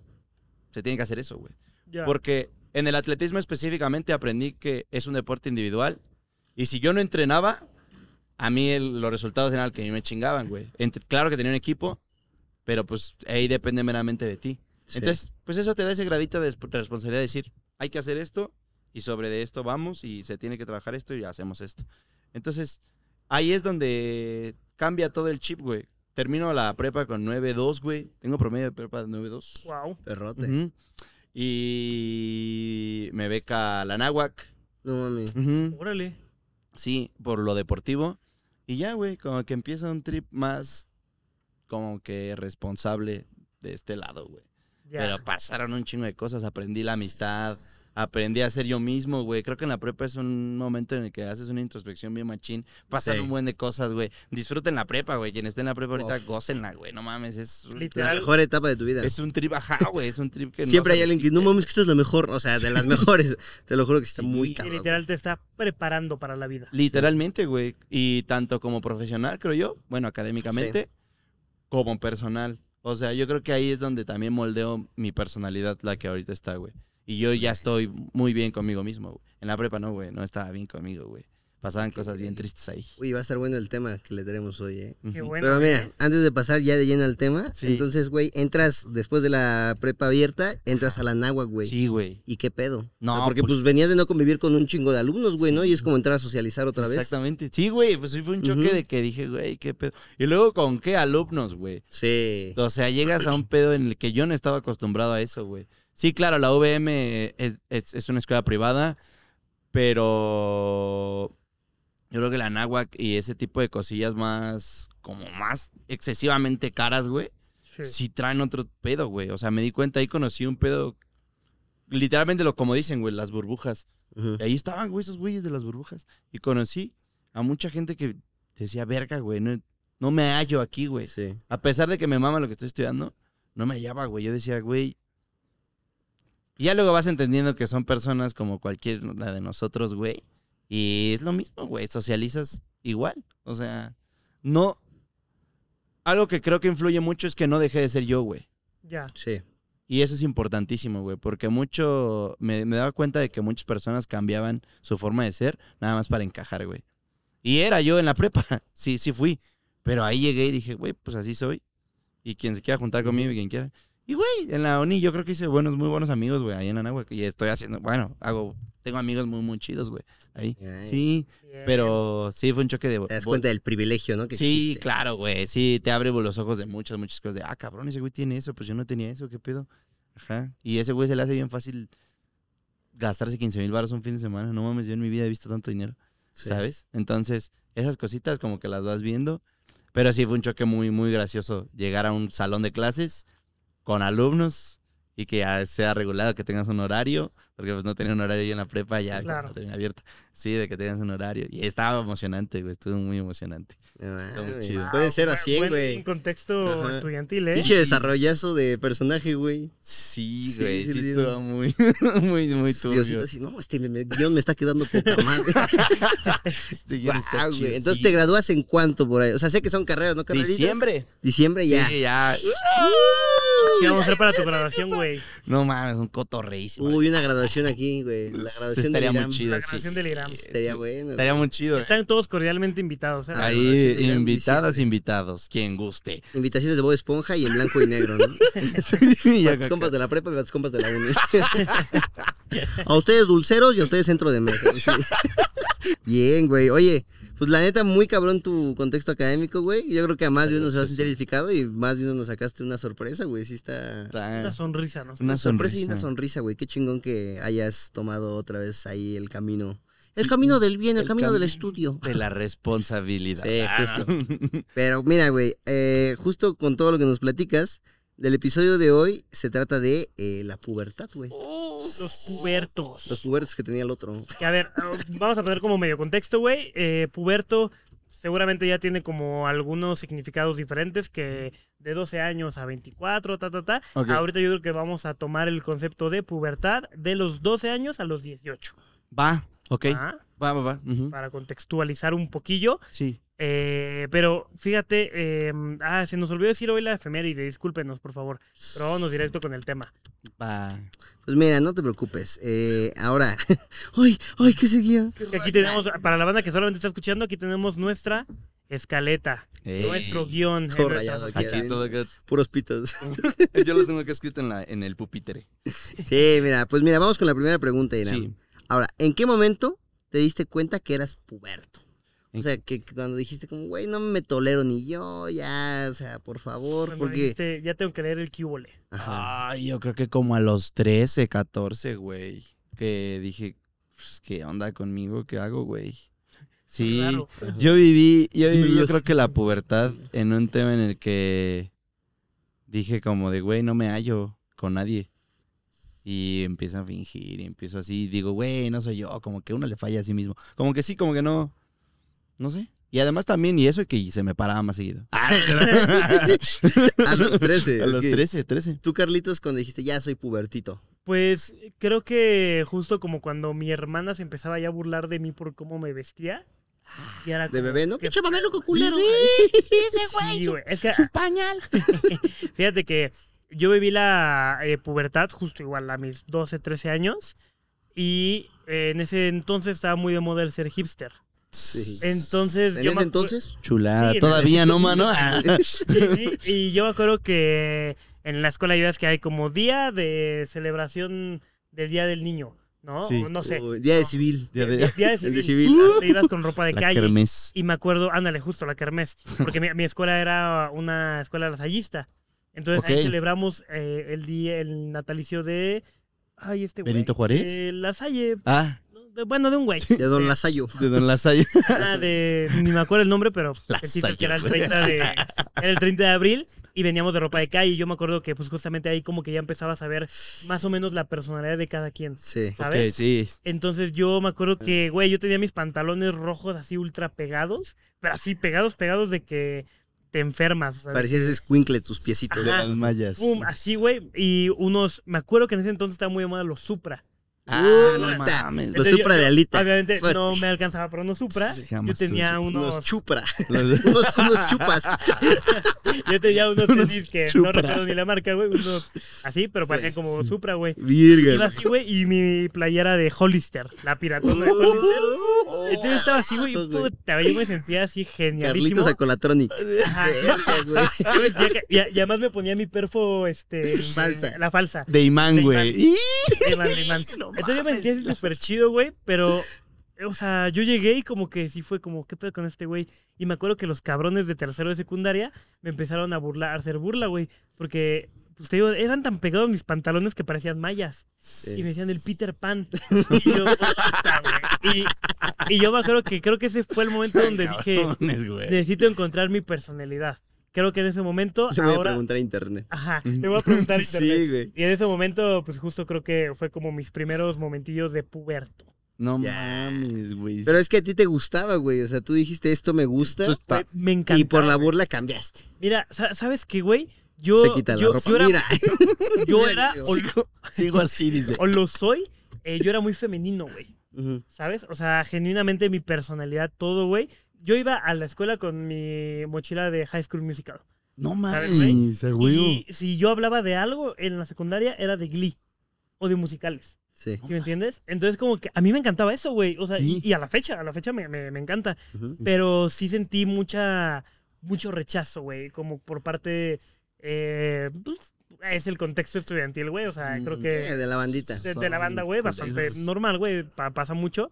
Se tiene que hacer eso, güey. Porque en el atletismo específicamente aprendí que es un deporte individual, y si yo no entrenaba, a mí el- los resultados eran que a mí me chingaban, güey. Claro que tenía un equipo, pero pues ahí depende meramente de ti. Sí. Entonces, pues eso te da ese gradito de, de responsabilidad de decir, hay que hacer esto y sobre de esto vamos y se tiene que trabajar esto y hacemos esto. Entonces, ahí es donde cambia todo el chip, güey. Termino la prepa con 9.2, güey. Tengo promedio de prepa de 9.2. Wow. Perrote. Ujú. Y me beca la náhuac. No mames. Órale. Sí, por lo deportivo. Y ya, güey, como que empieza un trip más como que responsable de este lado, güey. Ya. Pero pasaron un chingo de cosas, aprendí la amistad, aprendí a ser yo mismo, güey. Creo que en la prepa es un momento en el que haces una introspección bien machín, pasan Sí. un buen de cosas, güey. Disfruten la prepa, güey. Quien esté en la prepa ahorita, Uf. gócenla, güey. No mames, es La mejor etapa de tu vida. es un trip, ajá, güey, es un trip que no Siempre hay alguien que, no mames, que esta es la mejor. O sea, de las mejores. Te lo juro que está Sí, muy cabrón. literal te está preparando para la vida. Literalmente, güey. Y tanto como profesional, creo yo, bueno, académicamente, como personal. O sea, yo creo que ahí es donde también moldeo mi personalidad, la que ahorita está, güey. Y yo ya estoy muy bien conmigo mismo, güey. En la prepa no, güey, no estaba bien conmigo, güey. pasaban cosas bien tristes ahí. Uy, va a estar bueno el tema que le tenemos hoy, ¿eh? Qué bueno. Pero mira, ¿eh? antes de pasar ya de lleno al tema, Sí. entonces, güey, entras después de la prepa abierta, entras a la náhuac, güey. Sí, güey. ¿Y qué pedo? No, O sea, porque pues, pues- venías de no convivir con un chingo de alumnos, güey, ¿no? Y es como entrar a socializar otra vez. Exactamente. Sí, güey, pues sí fue un choque de que dije, güey, qué pedo. Y luego con qué alumnos, güey. Sí. O sea, llegas a un pedo en el que yo no estaba acostumbrado a eso, güey. Sí, claro, la VM es, es- es una escuela privada, pero yo creo que la náhuac y ese tipo de cosillas más, como más excesivamente caras, güey, Sí. sí traen otro pedo, güey. O sea, me di cuenta, ahí conocí un pedo, literalmente lo como dicen, güey, las burbujas. Y ahí estaban, güey, esos güeyes de las burbujas. Y conocí a mucha gente que decía, verga, güey, no, no me hallo aquí, güey. Sí. A pesar de que me mama lo que estoy estudiando, no me hallaba, güey. Yo decía, güey. Y ya luego vas entendiendo que son personas como cualquier la de nosotros, güey. Y es lo mismo, güey. Socializas igual. O sea, no. Algo que creo que influye mucho es que no dejé de ser yo, güey. Ya. Sí. Y eso es importantísimo, güey, porque mucho, me, me daba cuenta de que muchas personas cambiaban su forma de ser nada más para encajar, güey. Y era yo en la prepa, sí, sí fui. Pero ahí llegué y dije, güey, pues así soy. Y quien se quiera juntar conmigo y quien quiera. Y, güey, en la ONI yo creo que hice buenos, muy buenos amigos, güey, ahí en Anáhuac. Y estoy haciendo, bueno, hago, tengo amigos muy, muy chidos, güey, ahí. Ay. Sí, Bien. pero sí fue un choque de... Te das cuenta del privilegio, ¿no? Que Sí, existe. claro, güey. Sí, te abre los ojos de muchas, muchas cosas. De, ah, cabrón, ese güey tiene eso, pues yo no tenía eso, ¿qué pedo? Ajá. Y ese güey se le hace bien fácil gastarse 15 mil baros un fin de semana. No mames, yo en mi vida he visto tanto dinero, Sí. ¿sabes? Entonces, esas cositas como que las vas viendo. Pero sí fue un choque muy, muy gracioso llegar a un salón de clases con alumnos y que ya sea regulado, que tengas un horario, porque pues no tenía un horario yo en la prepa, ya Sí, claro. lo tenía abierto. Sí, de que tengas un horario. Y estaba emocionante, güey, estuvo muy emocionante. No Está muy mames, chido. Puede Wow, ser a 100, buen güey. contexto Ajá. estudiantil, ¿eh? Pinche desarrollazo de personaje, güey. Sí, Sí, güey, sí, sí, sí, estuvo muy, muy, muy turbio. Diosito así, no, este me- me- guion me está quedando poca más. Este guion está Guau, chido. Entonces sí. te gradúas en cuánto por ahí. O sea, sé que son carreras, ¿no? Carreritas? Diciembre. Diciembre ya. Sí, ya. ¿Qué vamos a hacer para tu graduación, güey? No mames, un cotorreísimo. Uy, una graduación aquí, güey. La Sí, graduación estaría del muy chido. La sí. grabación del IRAM. Estaría bueno. Estaría muy chido. Están todos cordialmente invitados. ¿eh? Ah, Ahí, invitadas, invitados, quien guste. Invitaciones de Bob Esponja y en blanco y negro, ¿no? Para tus compas de la prepa y para tus compas de la uni. a ustedes dulceros y a ustedes centro de mesa. sí. Bien, güey. Oye, pues la neta, muy cabrón tu contexto académico, güey. Yo creo que a más de uno se va a sentir identificado y más de uno nos sacaste una sorpresa, güey. Sí está... Está- Una sonrisa, ¿no? Una sorpresa y una sonrisa, güey. Qué chingón que hayas tomado otra vez ahí el camino. El Sí, camino del bien, el, el camino del estudio. de la responsabilidad. Sí, justo. Pero mira, güey, eh, justo con todo lo que nos platicas, del episodio de hoy se trata de eh, la pubertad, güey. Los pubertos. Los pubertos que tenía el otro. Que, a ver, ah, vamos a poner como medio contexto, güey. Eh, puberto seguramente ya tiene como algunos significados diferentes que de 12 años a 24, ta, ta, ta. Ahorita yo creo que vamos a tomar el concepto de pubertad de los 12 años a los 18. Va, ok. ¿ah? Va, va, va. Para contextualizar un poquillo. Sí. Eh, pero fíjate, eh, ah, se nos olvidó decir hoy la efeméride, discúlpenos, por favor. Pero vámonos directo con el tema. Va. Pues mira, no te preocupes. Eh, ahora, ay, ay, ¿qué seguía? Que Aquí tenemos, para la banda que solamente está escuchando, aquí tenemos nuestra escaleta, nuestro guion. Todo rayado aquí, hojitas. Aquí todo acá- Puros pitos. Yo lo tengo que escrito en, la, en el pupitre. Sí, mira, pues mira, vamos con la primera pregunta, Irán. Sí. Ahora, ¿en qué momento te diste cuenta que eras puberto? O ¿En sea, que, que cuando dijiste como, güey, no me tolero ni yo, ya, o sea, por favor, Cuando porque... dijiste, ya tengo que leer el cubole. Ajá. Ay, yo creo que como a los 13, 14, güey. Que dije, pues, ¿qué onda conmigo? ¿Qué hago, güey? Sí. Claro. Yo viví, yo viví, yo creo que la pubertad en un tema en el que dije como de, güey, no me hallo con nadie. Y empiezo a fingir, y empiezo así, digo, güey, no soy yo, como que uno le falla a sí mismo. Como que sí, como que no, no sé. Y además también, y eso que se me paraba más seguido. A los 13. a los ok. 13, 13. Tú, Carlitos, cuando dijiste, ya soy pubertito. Pues creo que justo como cuando mi hermana se empezaba ya a burlar de mí por cómo me vestía. Y era De bebé, ¿no? Pinche mameluco culero. Sí, güey. Es que pañal. fíjate que yo viví la eh, pubertad justo igual a mis 12, 13 años. Y eh, en ese entonces estaba muy de moda el ser hipster. Sí. Entonces, ¿En yo ese entonces? Chulada. Sí, Todavía no, mano. Ah. Sí, sí, y yo me acuerdo que en la escuela ya que hay como día de celebración del Día del Niño, ¿no? Sí. No sé. Día de civil. Día de- Día de El de civil. civil. Te ibas con ropa de La calle. kermés. Y me acuerdo, ándale, justo la kermés. Porque mi, mi escuela era una escuela lasallista. Entonces ahí celebramos eh, el día, el natalicio de. Ay, este güey. ¿Benito Juárez? De Lasalle. Ah, bueno, de un güey. De Don Lasayo. de Don Lasalle. Ah, de, ni me acuerdo el nombre, pero es que era el 30 de, era el 30 de abril y veníamos de ropa de calle. Y yo me acuerdo que pues justamente ahí como que ya empezabas a ver más o menos la personalidad de cada quien, Sí. ¿sabes? Sí. Entonces yo me acuerdo que, güey, yo tenía mis pantalones rojos así ultra pegados, pero así pegados, pegados de que te enfermas. O sea, Parecías escuincle tus piecitos. De las mallas. pum, así, güey. Y unos, me acuerdo que en ese entonces estaba muy de moda los Supra. Ah, no mames. Los supra yo- de alita. Obviamente Fuerte. no me alcanzaba para unos Supra. Sí, Yo tenía Supra. unos Unos chupra. Unos, unos chupas. Yo tenía unos tenis que Supra. no recuerdo ni la marca, güey. Unos así, pero Sí, parecían como Supra, güey. Virga. Iba así, güey, y mi playera de Hollister, la piratona de Hollister. Entonces estaba así, güey, Oh, puta, yo me sentía así genialísimo. Carlitos. Ajá. Yo me sentía que- y, además me ponía mi perfo, este... Falsa. La falsa. De imán, De güey. De imán, de imán. No Entonces yo me sentía súper chido, güey, pero... O sea, yo llegué y como que sí fue como, ¿qué pedo con este güey? Y me acuerdo que los cabrones de tercero de secundaria me empezaron a burlar, a hacer burla, güey. Porque, pues te digo, eran tan pegados mis pantalones que parecían mallas. Y me decían el Peter Pan. Y yo, puta, güey. Y, y yo me acuerdo que creo que ese fue el momento donde dije, güey. necesito encontrar mi personalidad. Creo que en ese momento, Le voy a ahora... preguntar a internet. Ajá, le voy a preguntar a internet. Sí, güey. Y en ese momento, pues justo creo que fue como mis primeros momentillos de puberto. No Ya. mames, güey. Pero es que a ti te gustaba, güey. O sea, tú dijiste esto me gusta. Esto está- Me encanta. Y por la burla cambiaste. Mira, sa- ¿sabes qué, güey? Yo, Se quita la yo, ropa. yo era, Mira. yo era o, Sigo así, dice. o lo soy, eh, yo era muy femenino, güey. ¿Sabes? O sea, genuinamente mi personalidad, todo, güey. Yo iba a la escuela con mi mochila de High School Musical. No ¿Sabes, güey? mames, huevo. Y si yo hablaba de algo en la secundaria, era de Glee o de musicales. Sí. ¿Sí me entiendes? Entonces, como que a mí me encantaba eso, güey. O sea, Sí. y, y a la fecha, a la fecha me, me, me encanta. Pero sí sentí mucha, mucho rechazo, güey. Como por parte. Eh, pues, es el contexto estudiantil, güey. O sea, creo que. Eh, de la bandita. de, de la banda, güey, bastante normal, güey. pa- pasa mucho.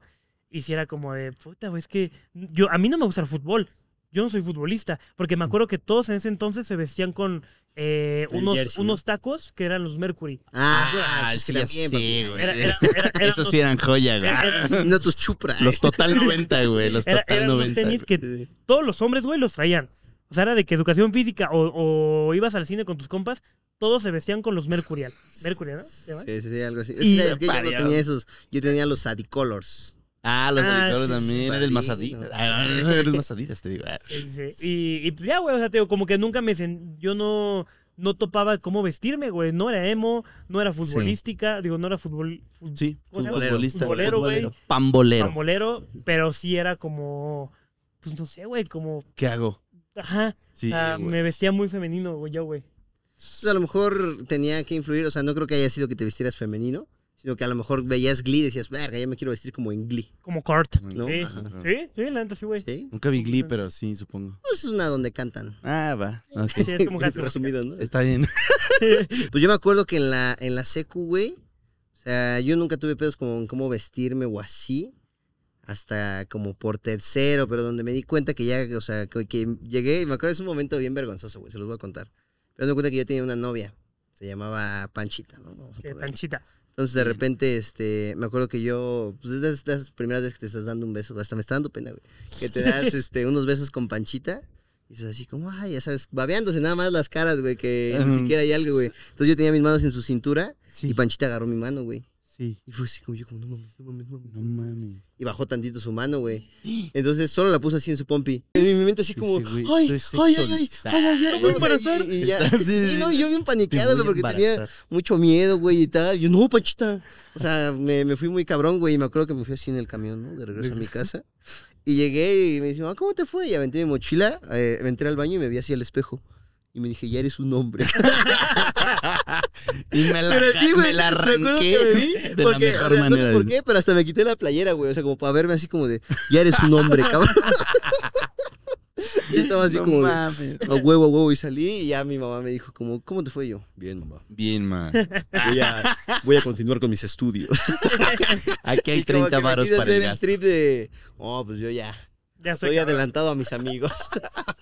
Y si era como de, puta, güey, es que yo, a mí no me gusta el fútbol. Yo no soy futbolista. Porque me acuerdo que todos en ese entonces se vestían con eh, unos, unos tacos que eran los Mercury. Ah, sí, sí, papi. güey. Era, era, era- eran Esos los- sí eran joya, güey. era- era- No tus chupra. Los total 90, güey. Los era- total eran los 90. tenis güey. que todos los hombres, güey, los traían. O sea, era de que educación física o, o ibas al cine con tus compas, todos se vestían con los Mercurial. Mercurial, ¿no? Sí, sí, sí, algo así. Es Y- que, es que yo no tenía esos. Yo tenía los Adicolors. Ah, los Ah, sí, también. sí, Eres más sí. adidas. Ah, no, eres más adidas, te digo. Ah. Sí, sí, sí. Y, y pues ya, güey, o sea, te digo, como que nunca me... sen- Yo no, no topaba cómo vestirme, güey. No era emo, no era futbolística, digo, no era fútbol... fut- Sí, futbolista. Futbolero, güey. Pambolero. Pambolero, pero sí era como... Pues no sé, güey, como... ¿Qué hago? Ajá. Sí, o sea, güey. me vestía muy femenino, güey, yo, güey. A lo mejor tenía que influir. O sea, no creo que haya sido que te vistieras femenino. Sino que a lo mejor veías Glee y decías, verga, ya me quiero vestir como en Glee. Como Kurt. ¿No? Sí, Ajá. sí, sí, la neta sí, güey. ¿Sí? Nunca vi Glee, pero sí, supongo. Pues es una donde cantan. Ah, va. Sí, es como Resumido, ¿no? Está bien. Pues yo me acuerdo que en la, en la secu, güey, o sea, yo nunca tuve pedos como en cómo vestirme o así, hasta como por tercero, pero donde me di cuenta que ya, o sea, que, que llegué, y me acuerdo, es un momento bien vergonzoso, güey, se los voy a contar. Pero me di cuenta que yo tenía una novia, se llamaba Panchita, ¿no? Vamos a panchita. Entonces de repente, este, me acuerdo que yo, pues es de esas primeras veces que te estás dando un beso, hasta me está dando pena, güey, que te das, este, unos besos con Panchita. Y es así como, ay, ya sabes, babeándose nada más las caras, güey, que ni Ujú. siquiera hay algo, güey. Entonces yo tenía mis manos en su cintura Sí. y Panchita agarró mi mano, güey. Sí. Y fue así como yo, como, no mames, no mames, no mames. No mames. Y bajó tantito su mano, güey. Entonces solo la puso así en su pompi. Y en mi mente así como, güey, ay, ay, ay, ay, ay, ay, ay, voy a embarazar. y- y ya- Sí, no, yo bien paniqueado, porque tenía mucho miedo, güey, y tal. Yo, no, Panchita. O sea, me, me fui muy cabrón, güey, y me acuerdo que me fui así en el camión, ¿no? De regreso a mi casa. Y llegué y me dice, "Ah, ¿cómo te fue? Y aventé mi mochila, eh, me entré al baño y me vi así al espejo. Y me dije, ya eres un hombre. Y me la, Pero sí, güey. me la me arranqué que me vi, de la mejor o sea, No manera. sé por qué, pero hasta me quité la playera, güey. O sea, como para verme así como de, ya eres un hombre, cabrón. y estaba así No como mames. a huevo, a huevo. Y salí y ya mi mamá me dijo como, ¿cómo te fue yo? Bien, mamá. Bien, man. Voy a, voy a continuar con mis estudios. Aquí hay Y como 30 que me varos para el hacer gasto. trip de, oh, pues yo ya, Ya soy Estoy adelantado a mis amigos.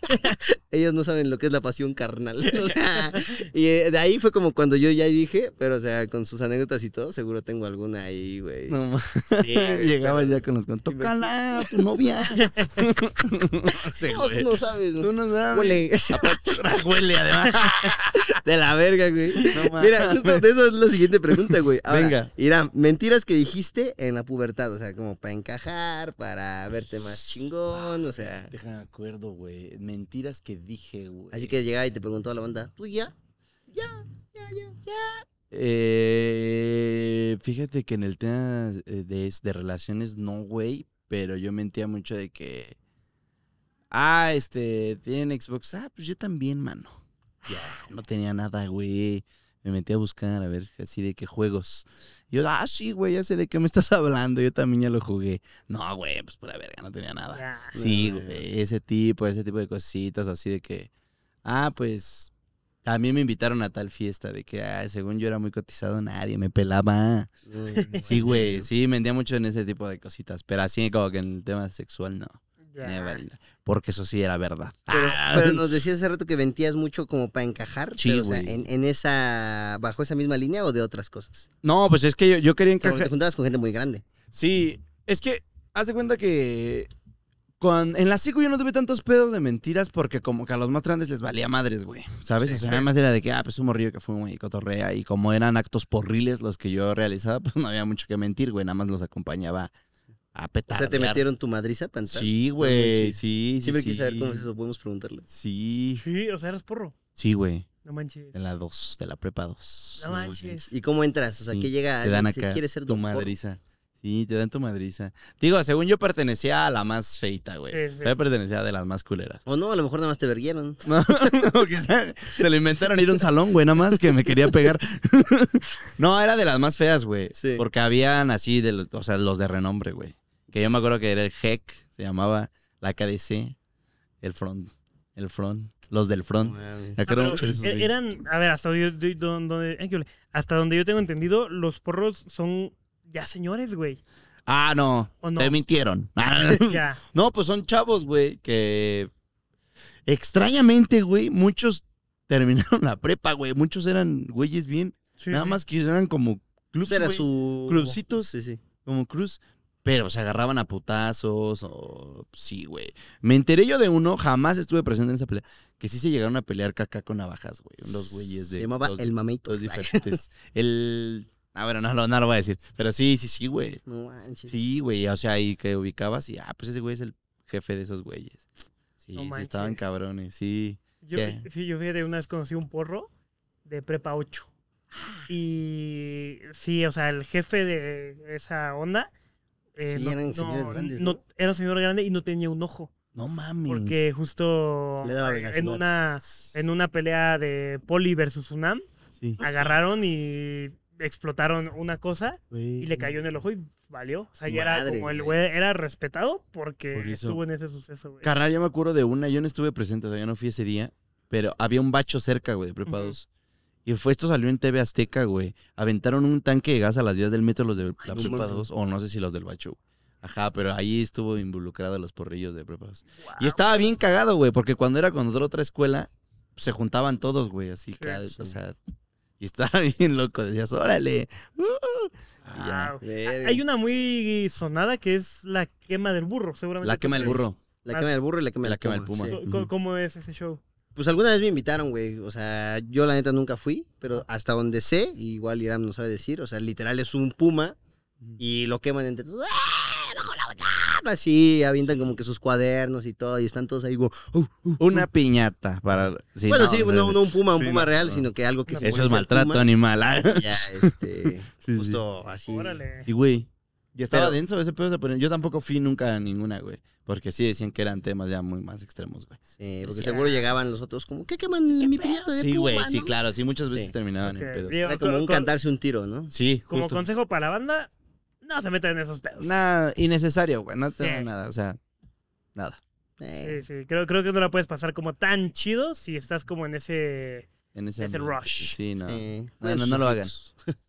Ellos no saben lo que es la pasión carnal. O sea, y eh, de ahí fue como cuando yo ya dije, pero o sea, con sus anécdotas y todo, seguro tengo alguna ahí, güey. No mames. Sí, güey, Llegaba pero- ya con los con. Tócala, tu novia. Sí, No, tú no sabes. Tú no sabes. Huele huele además. de la verga, güey. No mames. Mira, justo de eso es la siguiente pregunta, güey. Ahora, Venga. Mira, mentiras que dijiste en la pubertad, o sea, como para encajar, para verte más chingón, o sea. Déjame acuerdo, güey. Mentiras que dije, güey. Así que llegaba y te preguntó a la banda, ¿tú ya? Ya, ya, ya, ya. Eh, fíjate que en el tema de, de relaciones, no, güey. Pero yo mentía mucho de que. Ah, este, tienen Xbox. Ah, pues yo también, mano. Ya, no tenía nada, güey. Me metí a buscar, a ver, así de qué juegos. Y yo, ah, sí, güey, ya sé de qué me estás hablando. Yo también ya lo jugué. No, güey, pues por la verga, no tenía nada. Sí, güey, ese tipo, ese tipo de cositas, así de que, ah, pues, también me invitaron a tal fiesta, de que, ah, según yo era muy cotizado, nadie me pelaba. Sí, güey, sí, vendía mucho en ese tipo de cositas, pero así como que en el tema sexual, no, Ya. porque eso sí era verdad. Pero, Ah, pero nos decías hace rato que ventías mucho como para encajar. Sí, pero, o sea, en, en esa, bajo esa misma línea o de otras cosas. No, pues es que yo, yo quería encajar. te juntabas con gente muy grande. Sí, es que, haz de cuenta que cuan- en la SICU yo no tuve tantos pedos de mentiras porque como que a los más grandes les valía madres, güey, ¿sabes? o sea, nada más era de que, ah, pues un morrillo que fue muy cotorrea y como eran actos porriles los que yo realizaba, pues no había mucho que mentir, güey, nada más los acompañaba a O petar. sea, te metieron tu madriza entrar. Sí, güey, manches. sí, sí, Siempre sí. quise saber cómo es eso, podemos preguntarle. Sí, Sí, o sea, eras porro. sí, güey, No manches. de la 2, de la prepa 2. No manches. ¿Y cómo entras? O sea, Sí, que llega Te dan acá ¿quieres ser tu madriza. Sí, te dan tu madriza. Digo, según yo pertenecía a la más feita, güey. Sí, sí. Yo pertenecía a de las más culeras. O no, a lo mejor nada más te verguieron. No, no, quizá se lo inventaron ir a un salón, güey, nada más que me quería pegar. no, era de las más feas, güey. Sí. Porque habían así, de, los- o sea, los de renombre, güey. Que yo me acuerdo que era el HEC, se llamaba la KDC, el Front, el Front, los del Front. mames. Me acuerdo Ah, mucho pero de esos e- eran, a ver, hasta donde, hasta donde yo tengo entendido, los porros son ya señores, güey. Ah, no, te mintieron. Ya. No, pues son chavos, güey, que extrañamente, güey, muchos terminaron la prepa, güey. Muchos eran güeyes bien, Sí, nada sí. más que eran como clubs, era su... Crucitos. Sí, sí. como cruz, pero se agarraban a putazos o sí, güey. Me enteré yo de uno, jamás estuve presente en esa pelea, que sí se llegaron a pelear caca con navajas, güey. Los güeyes de Se llamaba dos- El Mameito. dos diferentes. el Ah, bueno, no, lo- no lo voy a decir, pero sí, sí, sí, güey. No manches. Sí, güey, o sea, y que ubicabas y, ah, pues ese güey es el jefe de esos güeyes. Sí, No sí estaban cabrones, sí. Yo, sí, yo fíjate, una vez conocí un porro de prepa 8. Y sí, o sea, el jefe de esa onda. Eh, Sí, eran señores grandes, ¿no? Era un señor grande y no tenía un ojo. No mames. Porque justo Le daba en una, en una pelea de Poli versus UNAM, Sí. agarraron y explotaron una cosa y le cayó en el ojo y valió. O sea, ya era como el güey. era respetado porque Por estuvo en ese suceso, güey. Carnal, yo me acuerdo de una, yo no estuve presente, o sea, yo no fui ese día, pero había un bacho cerca, güey, de Prepa Ujú. 2. Y fue, esto salió en TV Azteca, güey. Aventaron un tanque de gas a las vías del metro los de la no Prepa mames. 2, o no sé si los del bacho. Ajá, pero ahí estuvo involucrado los porrillos de Prepa 2. Wow. Y estaba bien cagado, güey, porque cuando era con otra otra escuela, se juntaban todos, güey, así, Sí, cada- sí. o sea, y estaba bien loco, decías, órale. uh". Ya. Verga. Hay una muy sonada que es la quema del burro, seguramente. La quema del burro. La quema del burro y la quema La del quema puma. del puma. sí. ¿Cómo es ese show? Pues alguna vez me invitaron, güey. O sea, yo la neta nunca fui, pero hasta donde sé, igual Irán no sabe decir, o sea, literal es un puma y lo queman entre todos. ¡Ah! ¡Bajo la botana! Así, avientan como que sus cuadernos y todo, y están todos ahí, como, "Uh, uh". Una piñata para... sí, bueno, no, sí, no, no un puma, un sí, puma no, real, no. sino que algo que se Eso puede es maltrato puma, animal. ¿ah? Ya, este, Sí, sí. justo así. Órale. Y güey, Y estaba Pero- denso ese pedo se ponía- Yo tampoco fui nunca a ninguna, güey. Porque sí decían que eran temas ya muy más extremos, güey. Sí, porque Sí. seguro llegaban los otros como, ¿qué queman mi piñata de Sí, güey, puma, sí, no?" claro. Sí, muchas veces Sí. terminaban Ok, en pedo. bien. Era como un Con- cantarse un tiro, ¿no? Sí, Como justo. consejo para la banda, no se metan en esos pedos. Nada, innecesario, güey. No te da Sí. nada, o sea, nada. Eh, Sí, sí, creo, creo que no la puedes pasar como tan chido si estás como en ese... En ese, Es el ambiente. rush. Sí, no. sí. No, no, no lo hagan.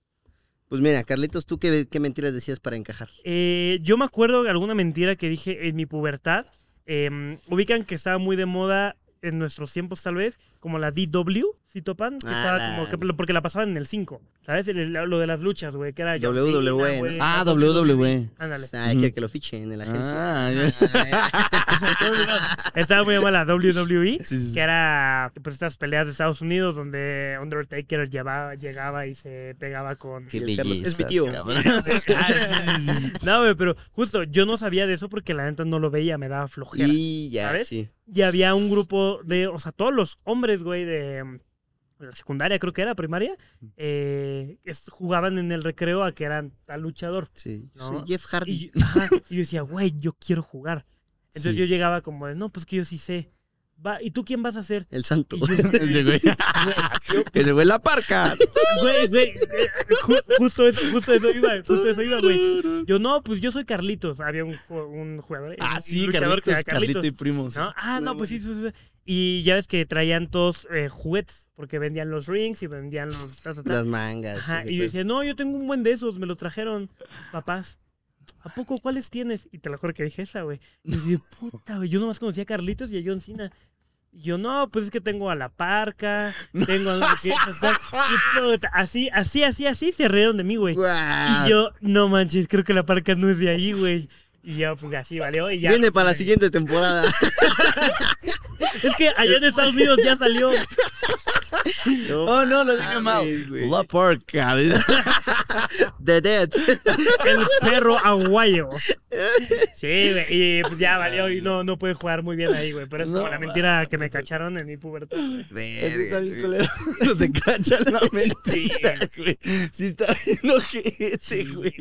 Pues mira, Carlitos, ¿tú qué, qué mentiras decías para encajar? Eh, yo me acuerdo de alguna mentira que dije en mi pubertad. Em, ubican que estaba muy de moda en nuestros tiempos, tal vez, como la DW, si topan, que Ah, estaba como que- porque la pasaban en el 5, ¿sabes? El- el- lo de las luchas, güey, que era WWE, ¿no? güey, Ah, la WWE. Ándale. Ay, quiere que lo fichen en la agencia. Ah, Estaba muy llamada la WWE, Sí, sí, sí. que era pues estas peleas de Estados Unidos donde Undertaker llevaba, llegaba y se pegaba con... Qué El es mi bellezas, tío. cabrón. No, güey, pero justo yo no sabía de eso porque la neta no lo veía, me daba flojera. Y ya, ¿sabes? sí. Y había un grupo de, o sea, todos los hombres, güey, de, mm, de la secundaria, creo que era, primaria, eh, es- jugaban en el recreo a que eran tal luchador. Sí. No. Soy Jeff Hardy. Y, yo- ajá, y yo decía, güey, yo quiero jugar. Entonces Sí. yo llegaba como de, no, pues que yo sí sé. Va, ¿y tú quién vas a hacer? El santo. Yo, Ese güey. Ese güey la parca. güey, güey, eh, ju- justo eso, justo eso iba, justo eso iba, güey. Yo, no, pues yo soy Carlitos. Había un, un jugador, Ah, un sí, luchador que Carlitos, Carlito y primos. ¿No? Ah, no, No pues sí, sí, sí. Y ya ves que traían todos eh, juguetes, porque vendían los rings y vendían los... ta, ta, ta. Las mangas. Ajá, y yo decía, no, yo tengo un buen de esos, me los trajeron papás. ¿A poco cuáles tienes? Y te lo juro que dije esa, güey. Y yo dije, puta, güey, yo nomás conocía a Carlitos y a John Cena. Y yo, no, pues es que tengo a la parca, tengo a... no sé qué, ta, ta". Y puta, así, así, así, así se rieron de mí, güey. Y yo, no manches, creo que la parca no es de ahí, güey. Y yo, pues así, valió. Y ya, Viene para la siguiente temporada. Es que allá en Estados Unidos ya salió. Oh, no, lo dije mal. La parca. The Dead. El perro aguayo. Sí, güey. Y pues ya valió y no, no puede jugar muy bien ahí, güey. Pero es como No, la mentira que me cacharon en mi pubertad. Eso está bien culero. No te cachan la mentira, güey. Sí está bien ojete, güey.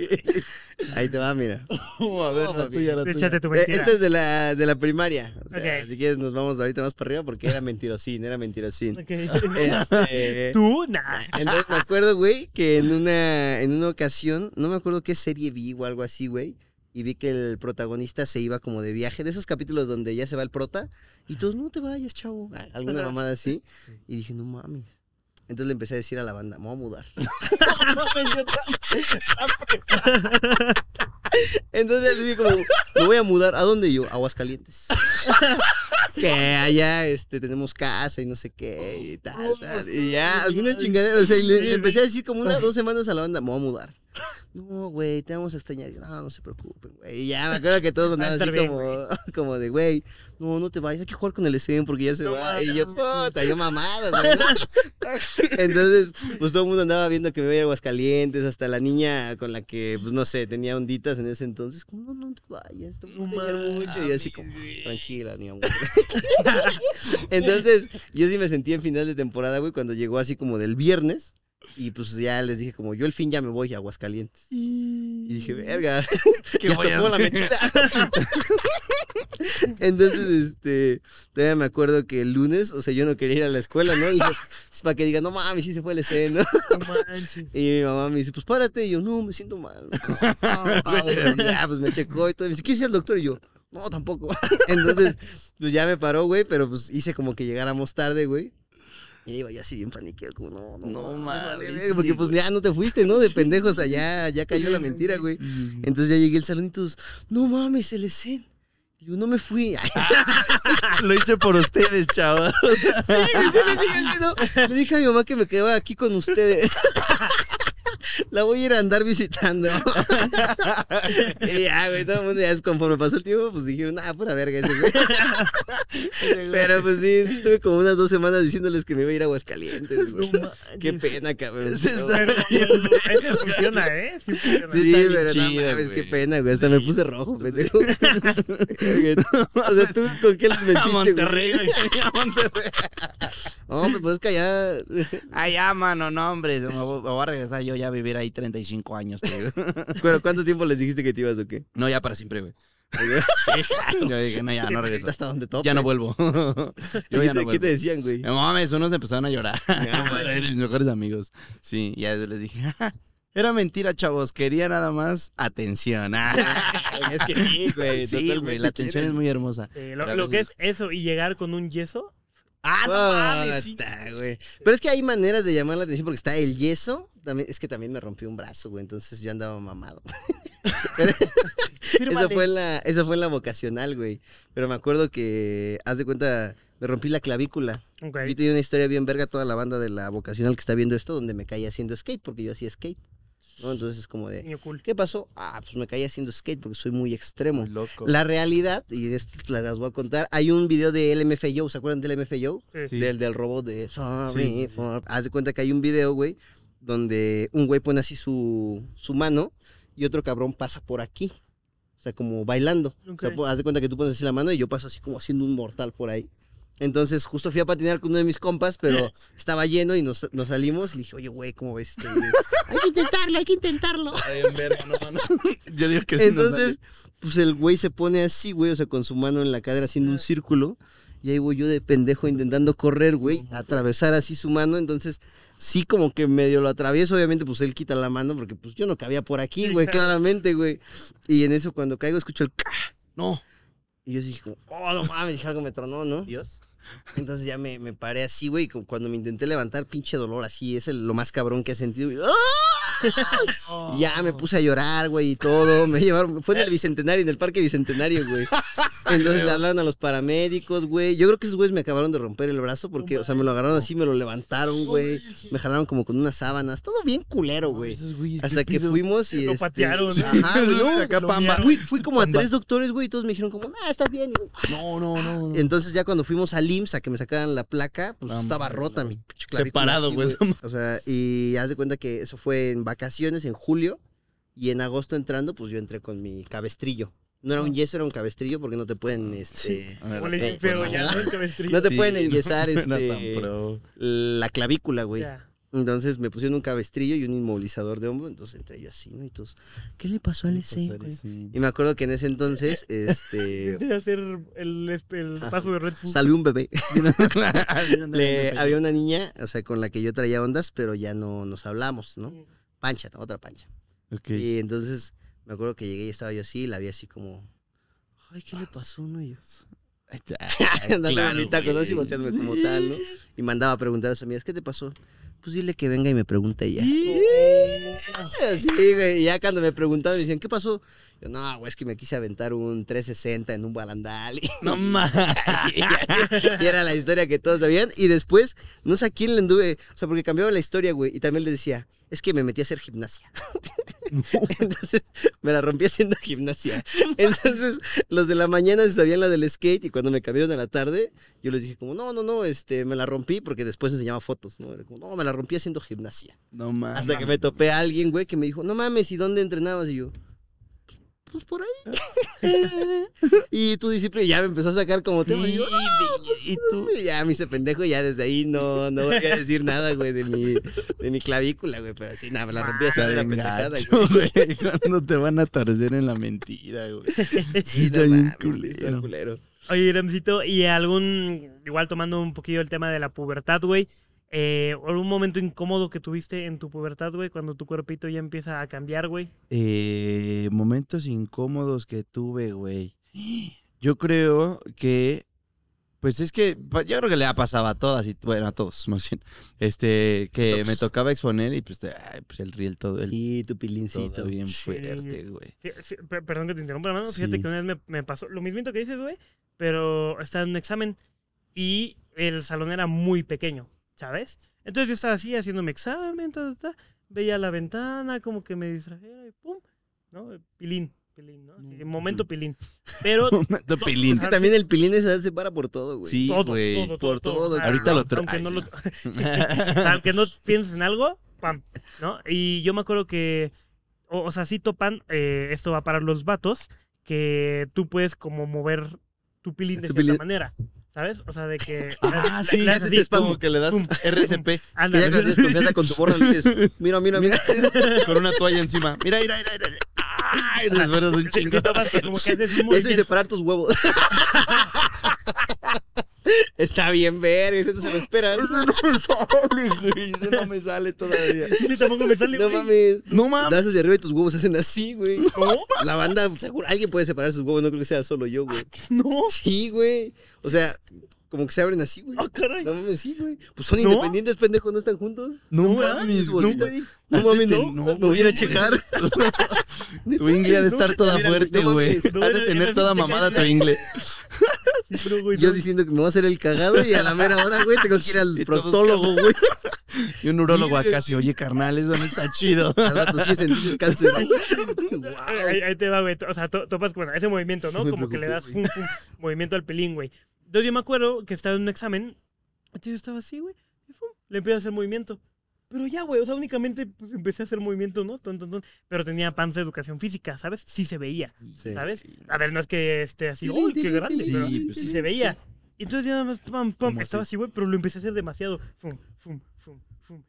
Ahí te va, mira. a ver, la papi. tuya, la tuya. Échate tu Eh, mentira. Esta es de la, de la primaria. O sea, Ok. Si quieres, nos vamos ahorita más para arriba porque era mentirosín, era mentirosín. Ok. Este, ¿Tú? Nah. Entonces me acuerdo, güey, que en una, en una ocasión, no me acuerdo qué serie vi o algo así, güey. Y vi que el protagonista se iba como de viaje, de esos capítulos donde ya se va el prota. Y todos, no te vayas, chavo. Ah, Alguna mamada así. Y dije, no mames. Entonces le empecé a decir a la banda, me voy a mudar. Entonces le dije como, me voy a mudar. ¿A dónde yo? Aguascalientes. que allá este, tenemos casa y no sé qué y tal, tal. Y ya, alguna chingadera. O sea, y le, le empecé a decir como unas dos semanas a la banda, me voy a mudar. No, güey, te vamos a extrañar. Y no, no se preocupen, güey. Y ya, me acuerdo que todos andaban así bien, como, como de, güey, no, no te vayas, hay que jugar con el SEM porque ya se No va. Y yo, puta, yo mamado, güey. ¿no? Entonces, pues todo el mundo andaba viendo que me iba a Aguascalientes, hasta la niña con la que, pues no sé, tenía onditas en ese entonces, como, no, no te vayas, te voy a mucho. Y yo así como, tranquila, mi amor. Entonces, yo sí me sentí en final de temporada, güey, cuando llegó así como del viernes. Y pues ya les dije como, yo el fin ya me voy a Aguascalientes. Y dije, verga, ¿Qué ya voy a la mentira. Entonces, este, todavía me acuerdo que el lunes, o sea, yo no quería ir a la escuela, ¿no? Y dije, es para que digan, no mames, sí se fue el escena, ¿no? No manches. Y mi mamá me dice, pues párate. Y yo, no, me siento mal. Ya, pues me checó y todo. Y me dice, ¿quieres ir al doctor? Y yo, no, tampoco. Entonces, pues ya me paró, güey, pero pues hice como que llegáramos tarde, güey. Y iba ya así bien paniqueado, como, no, no, No verga, porque pues ya no te fuiste, ¿no? De pendejos, o sea, ya, ya cayó la mentira, güey. Entonces ya llegué al salón y todos, no mames, el escen. Y yo no me fui. Lo hice por ustedes, chavos. Sí, sí, le dije ¿no? Le dije a mi mamá que me quedaba aquí con ustedes. La voy a ir a andar visitando. y ya, güey, todo el mundo ya conforme pasó el tiempo, pues dijeron, ah, pura verga ese güey. Pero pues sí, estuve como unas dos semanas diciéndoles que me iba a ir a Aguascalientes. güey. Qué pena, cabrón. Eso funciona, ¿eh? Sí funciona. Sí, está bien pero no chido, mames, qué pena, güey. Hasta me puse rojo, pendejo. o sea, ¿tú con qué les mentiste, A güey? Monterrey, güey. A Monterrey. Hombre, pues es que allá. Ya, mano, no, hombre. Me voy a regresar yo ya a vivir ahí 35 años, tío. Pero ¿cuánto tiempo les dijiste que te ibas o qué? No, ya para siempre, güey. Yo dije, no, ya no regreso. Hasta donde tope. Ya no vuelvo. Yo ¿Qué ya no te- vuelvo. ¿Qué te decían, güey? No mames, unos empezaron a llorar. Mis mejores amigos. Sí, ya les dije, era mentira, chavos. Quería nada más atención. Es que sí, güey. Sí, güey, la atención es muy hermosa. Eh, lo, que es eso y llegar con un yeso. Ah, no mames, sí. Puta, güey. Pero es que hay maneras de llamar la atención porque está el yeso. También, es que también me rompí un brazo, güey. Entonces yo andaba mamado. Eso Fírmale. fue, en la, fue en la vocacional, güey. Pero me acuerdo que, haz de cuenta, me rompí la clavícula. Ok. Yo tenía una historia bien verga, toda la banda de la vocacional que está viendo esto, donde me caí haciendo skate, porque yo hacía skate. ¿No? Entonces es como de, cool. ¿qué pasó? Ah, pues me caí haciendo skate porque soy muy extremo. Muy loco. La realidad, y esto las voy a contar, hay un video de LMFAO, ¿se acuerdan del LMFAO? Sí. Sí. Del, del robot de Sí. Haz de cuenta que hay un video, güey, donde un güey pone así su, su mano y otro cabrón pasa por aquí. O sea, como bailando. O sea, haz de cuenta que tú pones así la mano y yo paso así como haciendo un mortal por ahí. Entonces, justo fui a patinar con uno de mis compas, pero estaba lleno y nos, nos salimos y le dije, oye, güey, ¿cómo ves este? güey? hay que intentarlo, hay que intentarlo. Yo digo que sí Entonces, pues el güey se pone así, güey, o sea, con su mano en la cadera haciendo un círculo. Y ahí voy yo de pendejo intentando correr, güey, atravesar así su mano. Entonces, sí, como que medio lo atravieso. Obviamente, pues él quita la mano porque, pues yo no cabía por aquí, güey, claramente, güey. Y en eso, cuando caigo, escucho el. ca- No. Y yo dije, como, oh, no mames, dije algo me tronó, ¿no? Dios. Entonces ya me, me paré así, güey. Cuando me intenté levantar, pinche dolor así. Es el- lo más cabrón que he sentido. Y ya me puse a llorar, güey, y todo. Me llevaron, fue en el Bicentenario, en el Parque Bicentenario, güey. Entonces le hablaron a los paramédicos, güey. Yo creo que esos güeyes me acabaron de romper el brazo porque, o sea, me lo agarraron así, me lo levantaron, güey. Me jalaron como con unas sábanas. Todo bien culero, güey. Hasta ¿qué que fuimos y. Lo este, patearon. Ajá, güey, no. Fui, fui como a tres doctores, güey, y todos me dijeron como, ah, estás bien. Yo, No, no, no. no. entonces ya cuando fuimos al IMSS a que me sacaran la placa, pues estaba rota mi Separado, güey. O sea, y haz de cuenta que eso fue en vacaciones, en julio, y en agosto entrando, pues yo entré con mi cabestrillo. No era un yeso, era un cabestrillo porque no te pueden, este... A ver, Como le eh, dije, pero pues, ya no. te Sí, pueden enyesar, no este, la clavícula, güey. Entonces me pusieron un cabestrillo y un inmovilizador de hombro, entonces entré yo así, ¿no? Y todos, ¿qué le pasó al ese, güey? Sí. Y me acuerdo que en ese entonces, este... De hacer el, el paso de Red Bull. Salió un bebé. Le- había una niña, o sea, con la que yo traía ondas, pero ya no nos hablamos, ¿no? Pancha, otra pancha. Ok. Y entonces me acuerdo que llegué y estaba yo así, y la vi así como, ay, ¿qué le pasó, no? Y yo, dándome Claro, mi taco, ¿no? volteándome como tal, ¿no? Y mandaba a preguntar a sus amigas, ¿qué te pasó? Pues dile que venga y me pregunte ella. Así, güey. Y ya cuando me preguntaban, me decían, ¿qué pasó? Yo, no, güey, es que me quise aventar un 360 en un barandal. No mames. y era la historia que todos sabían. Y después, no sé a quién le anduve, o sea, porque cambiaba la historia, güey. Y también le decía, es que me metí a hacer gimnasia. Entonces, me la rompí haciendo gimnasia. Entonces, los de la mañana se sabían la del skate y cuando me cambiaron a la tarde, yo les dije como, no, no, no, este, me la rompí porque después enseñaba fotos, ¿no? Era como, no, me la rompí haciendo gimnasia. No mames. Hasta que me topé a alguien, güey, que me dijo, no mames, ¿y dónde entrenabas? Y yo, pues, pues por ahí. y tu disciplina ya me empezó a sacar como tema. Y yo, Y tú. y ya me hice pendejo y ya desde ahí no, no voy a decir nada, güey, de mi, de mi clavícula, güey. Pero sí, nada, me la rompí bien pendejada, gacho, güey. Cuando te van a torcer en la mentira, güey. Sí, está bien culero. Oye, Ramsito, y algún, igual tomando un poquillo el tema de la pubertad, güey, eh, algún momento incómodo que tuviste en tu pubertad, güey, cuando tu cuerpito ya empieza a cambiar, güey. Eh, momentos incómodos que tuve, güey. Yo creo que. Pues es que yo creo que le ha pasado a todas, y, bueno, a todos, más bien. Este, que Todos. me tocaba exponer y pues, ay, pues el riel todo, el Sí, tu todo pilincito. bien Sí. fuerte, güey. Perdón que te interrumpa, hermano. Fíjate Sí. que una vez me, me pasó lo mismito que dices, güey, pero estaba en un examen y el salón era muy pequeño, ¿sabes? Entonces yo estaba así haciendo mi examen, ta, ta, ta, veía la ventana, como que me distrajera y pum, ¿no? Pilín, pilín, ¿no? Así, momento pilín. Pero Momento to- pilín. Es que también el pilín esa se para por todo, güey. Sí, todo, güey. todo, por todo, Ahorita lo tra- aunque no lo aunque no pienses en algo, pam, ¿no? Y yo me acuerdo que, o, o sea, sí topan, eh, esto va para los vatos, que tú puedes como mover tu pilín de Tu cierta pilín. manera. ¿Sabes? O sea, de que. Ah, sí, le haces este spam. Que le das pum, RCP Que ándale. ya cuando tienes confianza con tu morra le dices, mira, mira, mira. con una toalla encima. Mira, mira, mira, mira. Ay, te esperas un chingo. Que que Eso y separar tus huevos. Está bien ver, eso no se lo esperan. Eso no me sale, güey. Eso no me sale todavía. Sí, tampoco me sale. No güey. mames. No mames. Das hacia arriba y tus huevos se hacen así, güey. ¿No? La banda, seguro, alguien puede separar sus huevos, no creo que sea solo yo, güey. No. Sí, güey. O sea, como que se abren así, güey. Ah, caray. No mames, sí, güey. Pues son ¿No? independientes, pendejo, no están juntos. No No mames, bolsita. güey. No mames, no. no, Me güey, voy a ir a güey. checar. Tu ingle ha de estar toda fuerte, no güey. No, no, de no, tener no, toda no, mamada no. tu ingle. Sí, pero, güey, Yo no. diciendo que me voy a hacer el cagado y a la mera hora, güey, tengo que ir al proctólogo, güey. Y un urólogo acá así, oye, carnal, eso no está chido. Al rato sí sentí. Guau. Ahí, ahí te va, güey. O sea, to- topas con ese movimiento, ¿no? Sí Como que le das movimiento al pelín, güey. Entonces yo me acuerdo que estaba en un examen. Yo estaba así, güey. Le empecé a hacer movimiento. Pero ya, güey. O sea, únicamente pues, empecé a hacer movimiento, ¿no? Ton, ton, ton. Pero tenía panza de educación física, ¿sabes? Sí se veía, Sí. ¿sabes? A ver, no es que esté así, uy, qué grande, pero Sí, pues se veía. Y entonces ya nada más, pam, pam, ¿Cómo estaba así? güey, pero lo empecé a hacer demasiado. Fum, fum, fum, fum.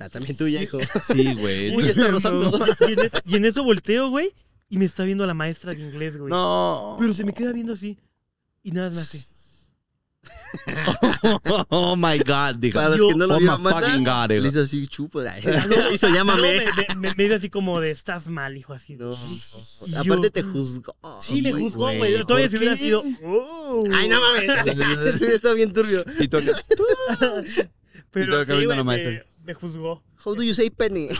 Ah, también tuya, hijo. Sí, güey. Uy, está rozando. Y en, es- y en eso volteo, güey, y me está viendo la maestra de inglés, güey. No. Pero se me queda viendo así. Y nada más así. Oh my God, dijo. Para los que no lo oh my fucking God, le dijo. hizo así, chupo. Ay, hizo No, llámame. me, me, me dio así como de estás mal, hijo, así. No. Y yo- Aparte te juzgó. Sí, me juzgó, güey. Todavía ¿por si hubiera sido. "Oh". Ay, no mames. Eso hubiera estado bien turbio. Y tú Pero todo sí, la me, me juzgó. How do you say penny?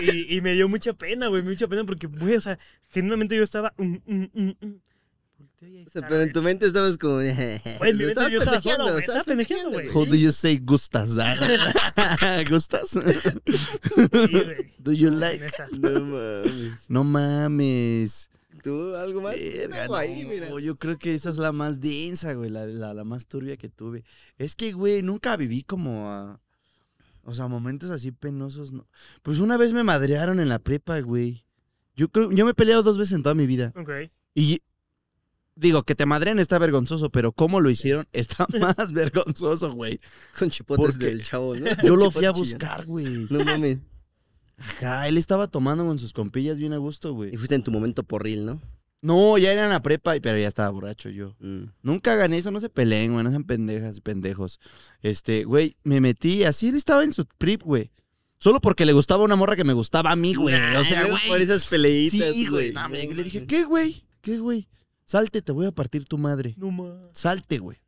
Y, y me dio mucha pena, güey. Mucha pena porque, güey, o sea, genuinamente yo estaba. mm, mm, mm, ahí Pero en tu mente estabas como. Güey, en mi mente yo estaba solo, güey. Estaba pendejeando, güey. How do you say gustas? ¿Gustas? Sí, güey. Do you No, like? No mames. No mames. ¿Tú algo más? Verga, ahí, no, mira. yo creo que esa es la más densa, güey, la, la, la más turbia que tuve. Es que, güey, nunca viví como a... O sea, momentos así penosos, no. Pues una vez me madrearon en la prepa, güey. Yo creo, yo me he peleado dos veces en toda mi vida. Ok. Y digo, que te madreen está vergonzoso, pero cómo lo hicieron está más vergonzoso, güey. Con chipotes Porque del chavo, ¿no? Yo lo fui a buscar, güey. No mames. Ajá, él estaba tomando con sus compillas bien a gusto, Y güey. fuiste en tu momento porril, ¿no? No, ya era en la prepa, pero ya estaba borracho yo. Mm. Nunca gané eso, no se peleen, güey, no sean pendejas, pendejos. Este, güey, me metí, así él estaba en su trip, güey. Solo porque le gustaba una morra que me gustaba a mí, güey. O sea, güey. Por esas peleitas, Sí, güey. No, le dije, ¿qué, güey? ¿Qué, güey? Salte, te voy a partir tu madre. No más. Salte, güey.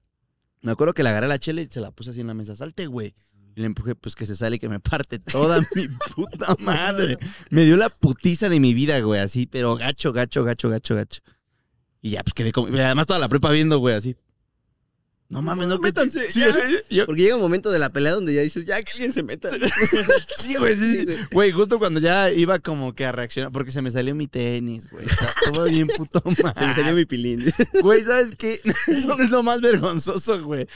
Me acuerdo que le agarré la chela y se la puse así en la mesa. Salte, güey. Y le empujé, pues que se sale y que me parte toda mi puta madre. Me dio la putiza de mi vida, güey, así, pero gacho, gacho, gacho, gacho, gacho. Y ya, pues quedé como. Además, toda la prepa viendo, güey, así. No mames, no Métanse, Sí, yo- Porque llega un momento de la pelea donde ya dices, ya que alguien se meta. sí, güey, sí, Sí, güey. Justo cuando ya iba como que a reaccionar, porque se me salió mi tenis, güey. O sea, todo bien puto Se me salió mal. mi pilín. Güey, ¿sabes qué? Eso no es lo más vergonzoso, güey.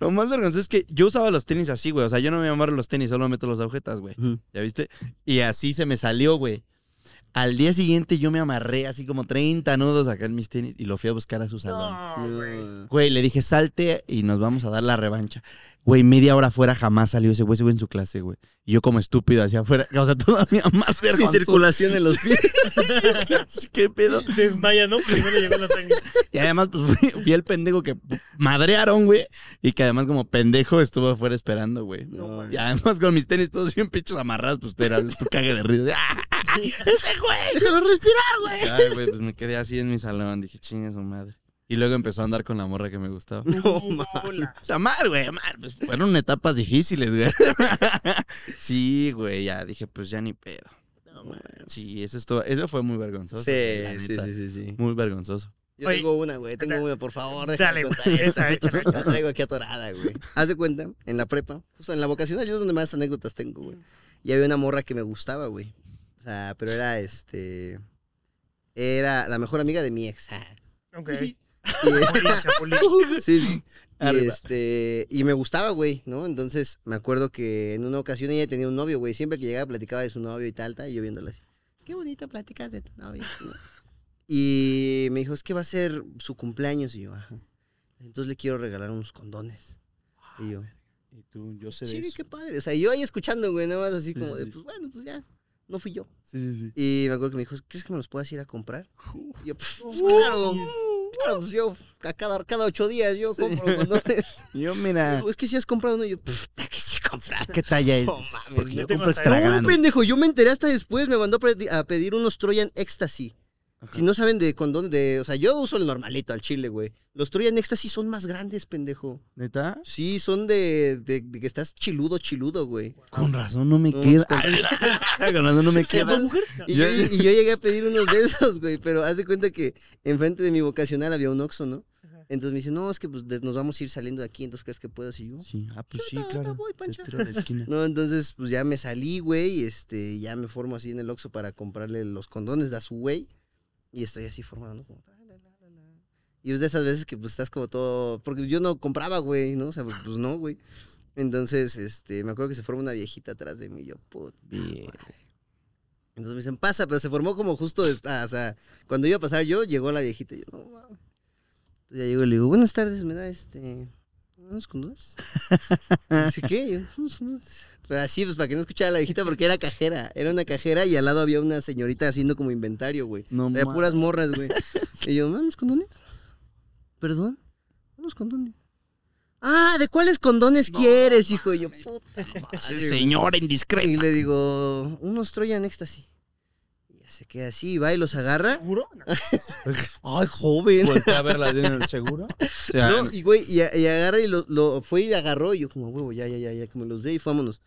Lo más vergonzoso es que yo usaba los tenis así, güey. O sea, yo no me amarro los tenis, solo meto las agujetas, güey. ¿Ya viste? Y así se me salió, güey. Al día siguiente yo me amarré así como 30 nudos acá en mis tenis y lo fui a buscar a su salón. No, güey. Güey, le dije, salte y nos vamos a dar la revancha. Güey, media hora afuera jamás salió ese güey, ese güey en su clase, güey. Y yo como estúpido hacia afuera, o sea, todavía más Sin vergonzoso. circulación en los pies. ¿Qué pedo? Desmaya, ¿no? Llegó la. Y además, pues fui, fui el pendejo que madrearon, güey. Y que además, como pendejo, estuvo afuera esperando, güey. No, Y además, con mis tenis todos bien pinchos amarrados, pues era el cague de risa. ¡Ah! ¡Ese güey! Déjalo respirar, güey. Ay, güey, pues me quedé así en mi salón. Dije, chinga su madre. Y luego empezó a andar con la morra que me gustaba. No, Hola. O sea, mal, güey, mal. Pues fueron etapas difíciles, güey. Sí, güey, ya dije, pues ya ni pedo. No, man. Sí, eso, estuvo, eso fue muy vergonzoso. Sí, sí, neta. sí, sí, sí. Muy vergonzoso. Yo Oye, tengo una, güey. Tengo una, por favor. dale, güey, esa, échala. La traigo aquí atorada, güey. Haz de cuenta, en la prepa, justo en la vocacional, yo es donde más anécdotas tengo, güey. Y había una morra que me gustaba, güey. O sea, pero era este. Era la mejor amiga de mi ex. Ok. Y- sí, sí. Este, y me gustaba, güey, ¿no? Entonces me acuerdo que en una ocasión ella tenía un novio, güey. Siempre que llegaba platicaba de su novio y tal, tal, y yo viéndola así. Qué bonita platicas de tu novio. ¿no? Y me dijo, es que va a ser su cumpleaños. Y yo, ajá. Entonces le quiero regalar unos condones. Y yo, Y tú, yo sé de sí, eso. qué padre. O sea, yo ahí escuchando, güey, nada más así Sí, como de, pues bueno, pues ya, no fui yo. Sí, sí, sí. Y me acuerdo que me dijo, ¿crees que me los puedas ir a comprar? Y yo, pues, claro, claro, pues yo, a cada, cada ocho días yo compro condones. Yo, mira, es que si has comprado uno, yo, puta, que sí he comprado. ¿qué talla es? No mames, Porque yo compro No, pendejo, yo me enteré hasta después, me mandó a pedir unos Trojan Ecstasy. Si no saben de condón, de, o sea, yo uso el normalito al chile, güey. Los Trojan Ecstasy son más grandes, pendejo. ¿Neta? Sí, son de, de, de que estás chiludo, chiludo, güey. Con razón no me No, queda. con- Con razón no me ¿Qué, queda. Y yo, y yo llegué a pedir unos de esos, güey, pero haz de cuenta que enfrente de mi vocacional había un Oxxo, ¿no? Ajá. Entonces me dice, no, es que pues, de- nos vamos a ir saliendo de aquí, entonces crees que puedo. Y yo, Sí, ah, pues sí, claro. voy. No, entonces pues ya me salí, güey, este, ya me formo así en el Oxxo para comprarle los condones a su güey. Y estoy así formado, ¿no? Como, "Ah, la, la, la, la". Y es de esas veces que pues estás como todo, porque yo no compraba, güey, ¿no? O sea, pues, pues, no, güey. Entonces, este, me acuerdo que se forma una viejita atrás de mí, y yo, puta. Bien. Entonces me dicen, pasa, pero se formó como justo, de- ah, o sea, cuando iba a pasar yo, llegó la viejita y yo, no mames. Entonces ya llego y le digo, buenas tardes, ¿me da este, unos condones? Y dice, ¿qué? Unos. Pero así, pues para que no escuchara la viejita, porque era cajera, era una cajera y al lado había una señorita haciendo como inventario, güey. No Había puras morras, güey. Y yo, ¿unos condones? ¿Perdón? ¿Unos condones? Ah, ¿de cuáles condones quieres, hijo? Y yo, puta madre, Ese güey. señor indiscreto. Y le digo, unos Trojan Ecstasy. Y se queda así, va y los agarra. ¿Seguro? Ay, joven. Voltea a verla en el seguro. O sea, No, y güey, y, y agarra y lo, lo fue y agarró. Y yo, como, huevo, ya, ya, ya, ya, que me los dé y vámonos.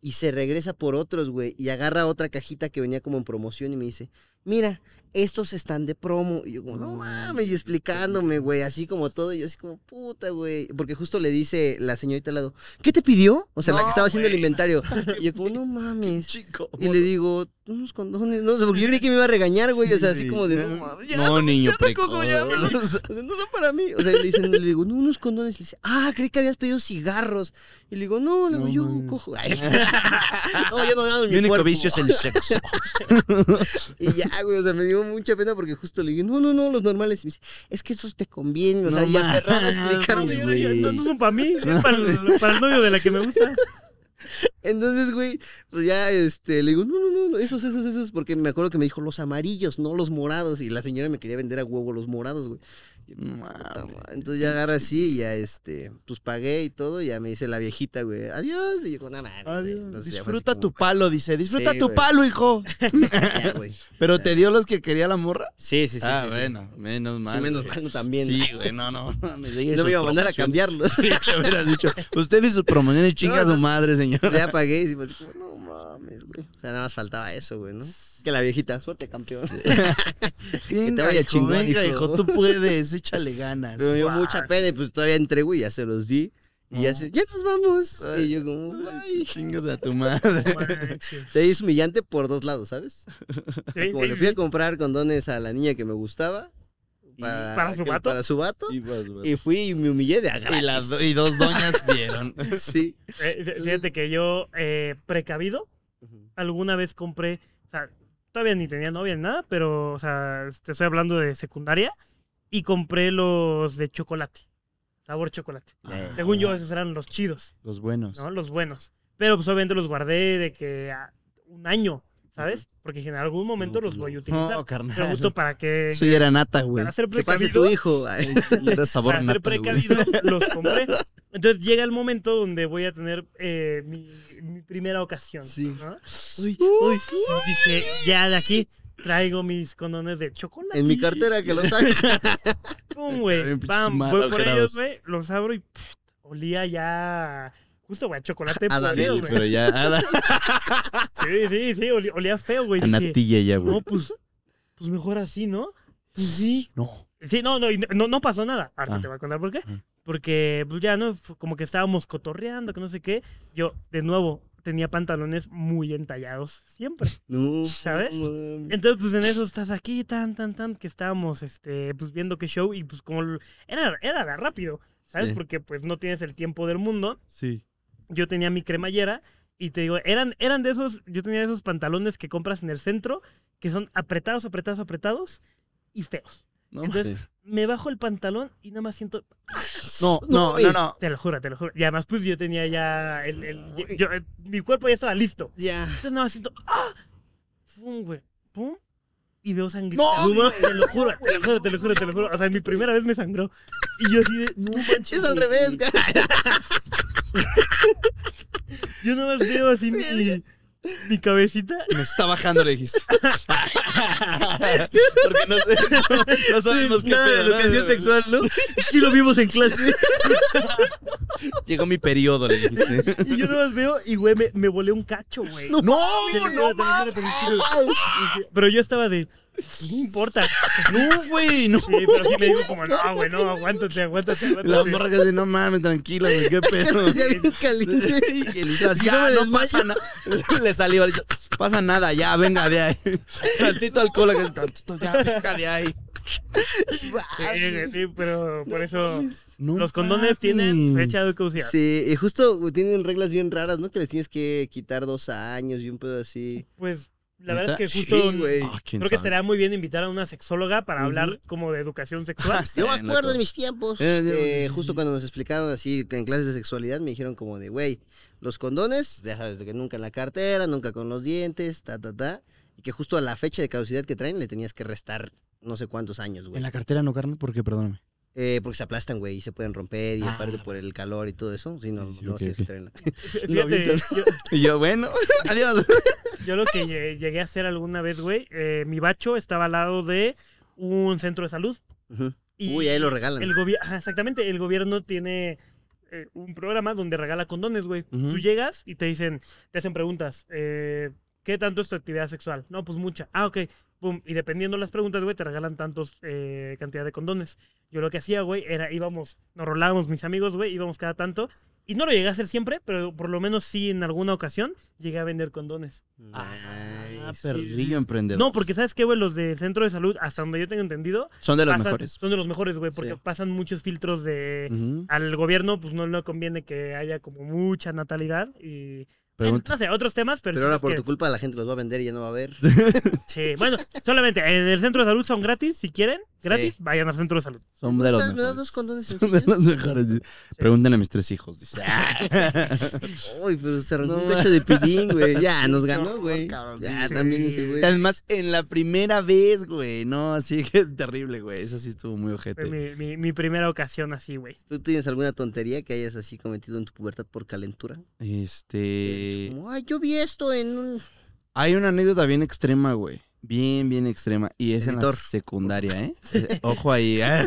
Y se regresa por otros, güey. Y agarra otra cajita que venía como en promoción y me dice, mira, estos están de promo. Y yo, como, no mames, y explicándome, güey, así como todo. Y yo, así como, puta, güey. Porque justo le dice la señorita al lado, ¿qué te pidió? O sea, la que estaba haciendo el inventario. Y yo, como, no mames. chico. Y le digo, unos condones, no, o sea, porque yo creí que me iba a regañar, güey, o sea, así Sí. como de, no mames, ya, No, niño ya tampoco, ya, precoz. o sea, no son para mí. O sea, le dicen, le digo, no, unos condones, le dice, ah, creí que habías pedido cigarros. Y le digo, no, le digo, No, yo cojo. Ay, no, yo no gano Mi mi único cuerpo. vicio es el sexo. Y ya, güey, o sea, me dio mucha pena porque justo le digo, no, no, no, los normales. Y me dice, es que esos te convienen, o sea, No y aferrado a explicarme, No, son para mí, es para el, para el novio de la que me gusta. Entonces, güey, pues ya, este, le digo, no, no, no, esos, esos, esos, porque me acuerdo que me dijo los amarillos, no los morados, y la señora me quería vender a huevo los morados, güey. Madre. Entonces ya agarra así y ya, este, pues pagué y todo, y ya me dice la viejita, güey, adiós, y yo con nada Disfruta tu palo, dice. Disfruta Sí, tu güey. palo, hijo. Ya, güey. Pero te dio los que quería la morra. Sí, sí, sí. ah, sí, sí. bueno, menos mal. Sí, menos güey. mal no también. Sí, güey, no, no. No me iba a mandar a cambiarlos. Sí, le hubieras dicho. Usted y sus promociones chinga a No, su madre, señor. ya pagué y pues, como, no mames, güey. O sea, nada más faltaba eso, güey, ¿no? Que la viejita, suerte, campeón. Venga, vaya hijo, chingón, venga, hijo. hijo, tú puedes, échale ganas. Me dio mucha pena y pues todavía entré, güey, ya se los di. Y ya, se, ya nos vamos. Ay. Y yo como, Ay, ay. chingas a tu madre. Te es humillante por dos lados, ¿sabes? Sí, Como sí, le fui a comprar condones a la niña que me gustaba. Para, ¿Para su que- vato? Para su vato. Y. Y fui y me humillé de a Y las do- y dos doñas vieron. Sí. Eh, fí- fíjate que yo, eh, precavido, alguna vez compré, o sea, todavía ni tenía novia ni nada, pero, o sea, te estoy hablando de secundaria, y compré los de chocolate, sabor chocolate. Eh, Según yo, esos eran los chidos, Los buenos. ¿no? Los buenos. Pero pues obviamente los guardé de que a un año, ¿sabes? Porque en algún momento los voy a utilizar. No, Pero carnal. justo para que... Eso ya era nata, güey. Para ser Que pase precavido, tu hijo. Ay, era sabor para ser nata, güey. precavido, los compré. Entonces llega el momento donde voy a tener eh, mi, mi primera ocasión. Sí. ¿no? Uy, uy. Dije, ya de aquí traigo mis condones de chocolate. En mi cartera que lo saque. Pum, güey. Pam, voy por ellos, güey. Los abro y pff, olía ya. Justo, güey, chocolate A Daniel, güey. Pero ya, Sí, sí, sí, olía, olía feo, güey. a natilla ya, güey. no, pues, pues mejor así, ¿no? Pues sí. No. Sí, no, no, no, no pasó nada. Ahorita Ah. te voy a contar por qué. Ah. Porque, pues ya, ¿no? Como que estábamos cotorreando, que no sé qué. Yo, de nuevo, tenía pantalones muy entallados siempre. No. ¿Sabes? Entonces, pues en eso estás aquí, tan, tan, tan, que estábamos, este, pues viendo qué show y pues como era, era de rápido, ¿sabes? Sí. Porque pues no tienes el tiempo del mundo. Sí. Yo tenía mi cremallera y te digo, eran, eran de esos, yo tenía esos pantalones que compras en el centro, que son apretados, apretados, apretados y feos. No, Entonces, me bajo el pantalón y nada más siento. No, no, no, no. Te lo juro, te lo juro. Y además, pues yo tenía ya. El, el- yo- eh, mi cuerpo ya estaba listo. Ya. Entonces, nada más siento. ¡Ah! ¡Pum, güey! ¡Pum! Y veo sangre. No, güey, te lo juro, te lo juro, te lo juro, te lo juro. O sea, mi primera vez me sangró. Y yo así de. No manches. Es al güey". revés, Yo nada más veo así mi, mi cabecita. Me está bajando, le dijiste. Porque no, no sabemos qué Nada pedo. educación ¿no? sexual, ¿no? Sí lo vimos en clase. Llegó mi periodo, le dijiste. Y yo nada más veo y, güey, me, me volé un cacho, güey. No. Pero yo estaba de. No importa. no, güey, no. Sí, pero sí me dijo como, no, güey, no, aguántate, aguántate, La aguántate. morra que dice, no mames, tranquilo, güey, qué pedo. Ya bien caliente. Y no me no desmayo". pasa nada. Le salió, le dice, pasa nada, ya, venga de ahí. Tantito alcohol, que- tantito, ya, venga de ahí. Sí, sí, pero por eso No los condones tienen fecha de caducidad. Sí, y justo tienen reglas bien raras, ¿no? Que les tienes que quitar dos años y un pedo así. Pues la verdad es que Sí, justo güey. Ah, creo que estaría muy bien invitar a una sexóloga para hablar como de educación sexual. Sí, Yo me acuerdo de mis tiempos. Eh, eh, justo cuando nos explicaron así en clases de sexualidad, me dijeron como de, güey, los condones, ya sabes, de que nunca en la cartera, nunca con los dientes, ta, ta, ta. Y que justo a la fecha de caducidad que traen le tenías que restar no sé cuántos años, güey. En la cartera no, carnal, ¿por qué? Perdóname. Eh, porque se aplastan, güey, y se pueden romper, y Ah. aparte por el calor y todo eso. Sí, no, Sí, no ok, sé ok. si traen. Fíjate, yo, bueno, adiós. Yo lo que lle- llegué a hacer alguna vez, güey, eh, mi bacho estaba al lado de un centro de salud. Y Uy, ahí lo regalan. El exactamente, el gobierno tiene eh, un programa donde regala condones, güey. Tú llegas y te dicen, te hacen preguntas. eh, ¿Qué tanto es tu actividad sexual? No, pues mucha. Ah, ok. Pum. Y dependiendo las preguntas, güey, te regalan tantos eh, cantidad de condones. Yo lo que hacía, güey, era íbamos, nos rolábamos mis amigos, güey, íbamos cada tanto. Y no lo llegué a hacer siempre, pero por lo menos sí en alguna ocasión llegué a vender condones. Ah, Nice. perrillo emprendedor. No, porque ¿sabes qué, güey? Los de centro de salud, hasta donde yo tengo entendido, Son de los pasan- mejores. son de los mejores, güey, porque Sí. pasan muchos filtros de al gobierno pues no le conviene que haya como mucha natalidad y Pregunta. no sé, otros temas, pero, Pero sí ahora por que- tu culpa la gente los va a vender y ya no va a ver. sí, bueno, solamente en el centro de salud son gratis, si quieren, gratis, vayan al centro de salud. Son de los ¿Me das mejores. dos condones Son de sencillos? los mejores. dice. Pregúntenle a mis tres hijos. dice. Uy, pero se arrancó No, un cacho de pidín, güey. Ya, nos ganó, güey. Ya, sí. también ese, güey. Además, en la primera vez, güey. No, así que es terrible, güey. Eso sí estuvo muy ojete. mi, mi, mi primera ocasión así, güey. ¿Tú tienes alguna tontería que hayas así cometido en tu pubertad por calentura? Este. Como, ay, yo vi esto en un... Hay una anécdota bien extrema, güey. Bien, bien extrema. Y es en la secundaria, ¿eh? Ojo ahí. ¿eh?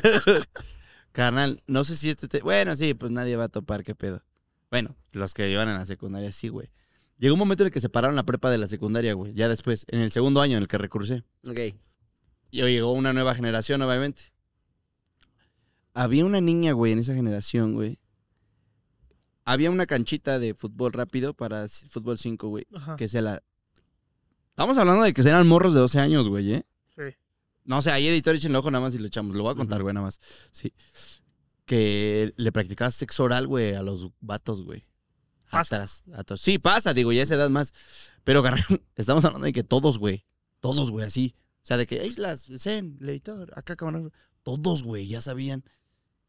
Carnal, no sé si este... te- Bueno, sí, pues nadie va a topar, qué pedo. Bueno, los que iban en la secundaria, sí, güey. Llegó un momento en el que separaron la prepa de la secundaria, güey. Ya después, en el segundo año en el que recursé. Ok. Y llegó una nueva generación, obviamente. Había una niña, güey, en esa generación, güey. Había una canchita de fútbol rápido para fútbol 5, güey. Ajá. Que se la... Estamos hablando de que eran morros de 12 años, güey, ¿eh? Sí. No, o sea, ahí editor echen el ojo nada más y lo echamos. Lo voy a contar, güey, nada más. Sí. Que le practicaba sexo oral, güey, a los vatos, güey. Pasa. Atrás, atrás. Sí, pasa, digo, ya esa edad más. Pero, carnal, estamos hablando de que todos, güey. Todos, güey, así. O sea, de que Islas, Zen, el editor, acá, cabrón. Todos, güey, ya sabían.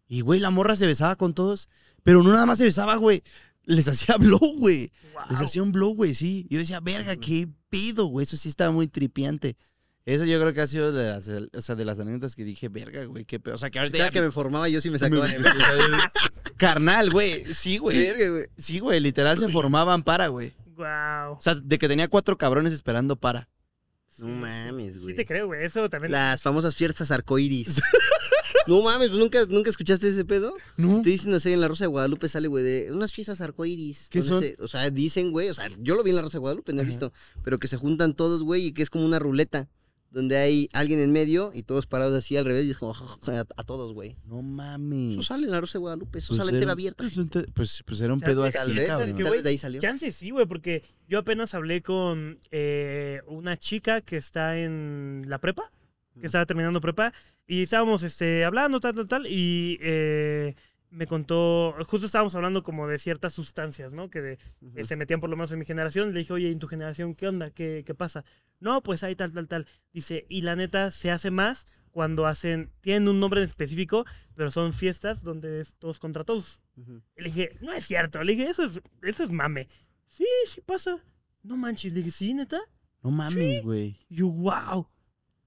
Y, güey, la morra se besaba con todos. Pero no nada más se besaba, güey. Les hacía blow, güey. Les hacía un blow, güey, sí. Yo decía, verga, qué pido, güey. Eso sí estaba muy tripiante. Eso yo creo que ha sido de las, o sea, de las anécdotas que dije, verga, güey, qué pedo. O sea, que ahorita Ya ya que me formaba, yo sí me sacaba de... Carnal, güey. Sí, güey. Verga, güey. Sí, güey. Literal se formaban para, güey. Wow. O sea, de que tenía cuatro cabrones esperando para. No mames, Sí güey. te creo, güey. Eso también. Las famosas fiestas arcoíris. no mames, pues nunca, nunca escuchaste ese pedo. No. Te dicen, no sé, en la Rosa de Guadalupe sale, güey, de unas fiestas arcoíris. ¿Qué donde se- o sea, dicen, güey, o sea, yo lo vi en la Rosa de Guadalupe, no he Ajá. visto, pero que se juntan todos, güey, y que es como una ruleta, donde hay alguien en medio y todos parados así al revés, y es como a, a todos, güey. No mames. Eso sale en la Rosa de Guadalupe, eso Pues sale en TV abierta. Pues, pues, pues era un pedo así, cabrón. es que, vez de ahí salió. Chance sí, güey, porque yo apenas hablé con eh, una chica que está en la prepa, que estaba terminando prepa, y estábamos este, hablando, tal, tal, tal, y eh, me contó, justo estábamos hablando como de ciertas sustancias, ¿no? Que, de- que se metían por lo menos en mi generación. Le dije, oye, ¿en tu generación qué onda? ¿Qué, qué pasa? No, pues hay tal, tal, tal. Dice, y la neta se hace más cuando hacen, tienen un nombre en específico, pero son fiestas donde es todos contra todos. Y le dije, no es cierto. Le dije, eso es, eso es mame. Sí, sí pasa. No manches. Le dije, sí, neta. No mames, güey. Yo, wow.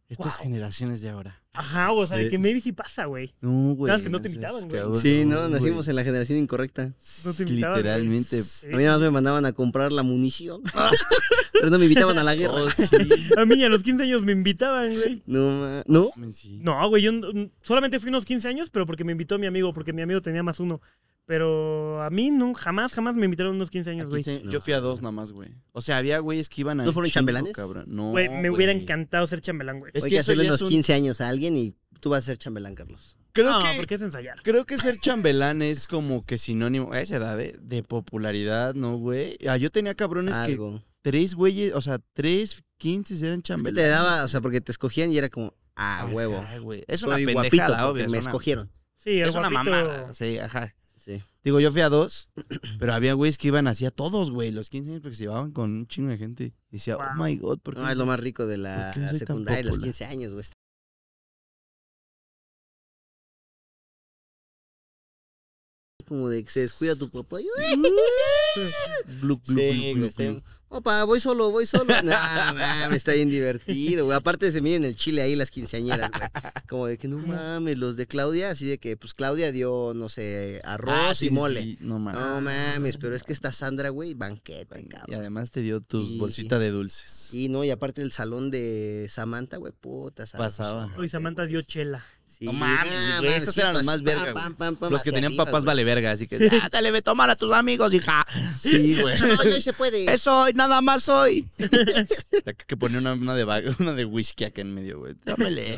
Estas Wow. generaciones de ahora. Ajá, o sea, de Sí. que maybe sí pasa, güey. No, güey. Nada más que no te invitaban, güey. Sí, no, nacimos en la generación incorrecta. No te invitaban. Literalmente. Sí. A mí nada más me mandaban a comprar la munición. pero no me invitaban a la guerra. Oh, sí. A mí a los 15 años me invitaban, güey. No, ma- ¿no? No, güey, yo solamente fui unos 15 años, pero porque me invitó mi amigo, porque mi amigo tenía más uno. Pero a mí no, jamás, jamás me invitaron unos 15 años, güey. No. Yo fui a dos nada más, güey. O sea, había güeyes que iban a. ¿No fueron chingo, chambelanes? cabrón. No. Güey, me hubiera encantado ser chambelán, güey. Es que que hacerle ya unos un- 15 años a alguien y tú vas a ser chambelán, Carlos. Creo no, que. porque es ensayar. Creo que ser chambelán es como que sinónimo a esa edad ¿eh? de popularidad, ¿no, güey? Ah, yo tenía cabrones que Algo. tres güeyes, o sea, tres, quince eran Es que chambelanes. te daba, o sea, porque te escogían y era como, ah, huevo. güey. Es una Soy pendejada, guapito obvio. me una- escogieron. Sí, Es una mamada. Sí, ajá. Sí. Digo, yo fui a dos, pero había güeyes que iban así a todos, güey, los 15 años porque se llevaban con un chingo de gente. Y decía, oh Wow. my god, ¿por qué? No, es lo más rico de la ¿Por qué soy tan secundaria, los popular? 15 años, güey. Como de que se descuida tu papá. y, Gluc, gluc, Sí. Papá, voy solo, voy solo. No, mames, está bien divertido, güey. Aparte se miden el chile ahí las quinceañeras, güey. Como de que no mames, los de Claudia, así de que, pues Claudia dio, no sé, arroz Ah, sí, y mole. sí, No mames. No mames, pero es que esta Sandra, güey, banquete, Y cabrón. además te dio tus Y- bolsitas de dulces. Sí, no, y aparte el salón de Samantha, güey, puta. Pasaba. Uy, Samantha dio chela. Sí, No mames, güey, esos sí, eran los más verga, pam, güey. pam, pam, pam, Los que tenían arriba, papás güey. vale verga, así que, ah, dale, ve, tomar a tus amigos, hija. Sí, güey. No, no se puede. Eso hoy, nada más hoy. Que ponía una, una de, una de whisky acá en medio, güey. Dámele.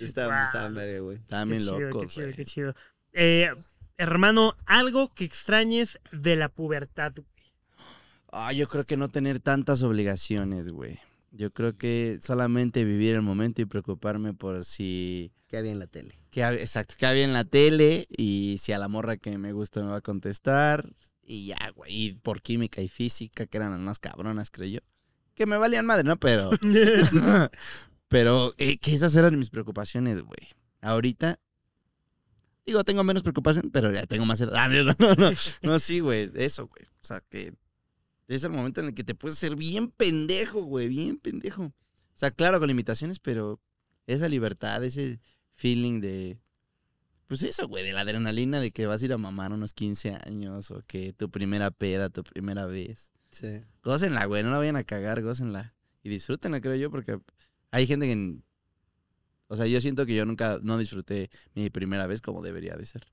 Está, Wow. está verga, güey. Estaban chido, qué locos, chido, güey. qué chido. Eh, hermano, algo que extrañes de la pubertad. güey. Ah, yo creo que no tener tantas obligaciones, güey. Yo creo que solamente vivir el momento y preocuparme por si... Que había en la tele. Que, exacto, que había en la tele y si a la morra que me gusta me va a contestar. Y ya, güey. Y por química y física, que eran las más cabronas, creo yo. Que me valían madre, ¿no? Pero... Pero eh, que esas eran mis preocupaciones, güey. Ahorita... Digo, tengo menos preocupación, pero ya tengo más edad. Ah, No, no, no. No, sí, güey. Eso, güey. O sea, que es el momento en el que te puedes ser bien pendejo, güey. Bien pendejo. O sea, claro, con limitaciones, pero esa libertad, ese feeling de... Pues eso, güey, de la adrenalina de que vas a ir a mamar unos 15 años o que tu primera peda, tu primera vez. Sí. Gócenla, güey, no la vayan a cagar, gócenla. Y disfrútenla, creo yo, porque hay gente que... O sea, yo siento que yo nunca, no disfruté mi primera vez como debería de ser.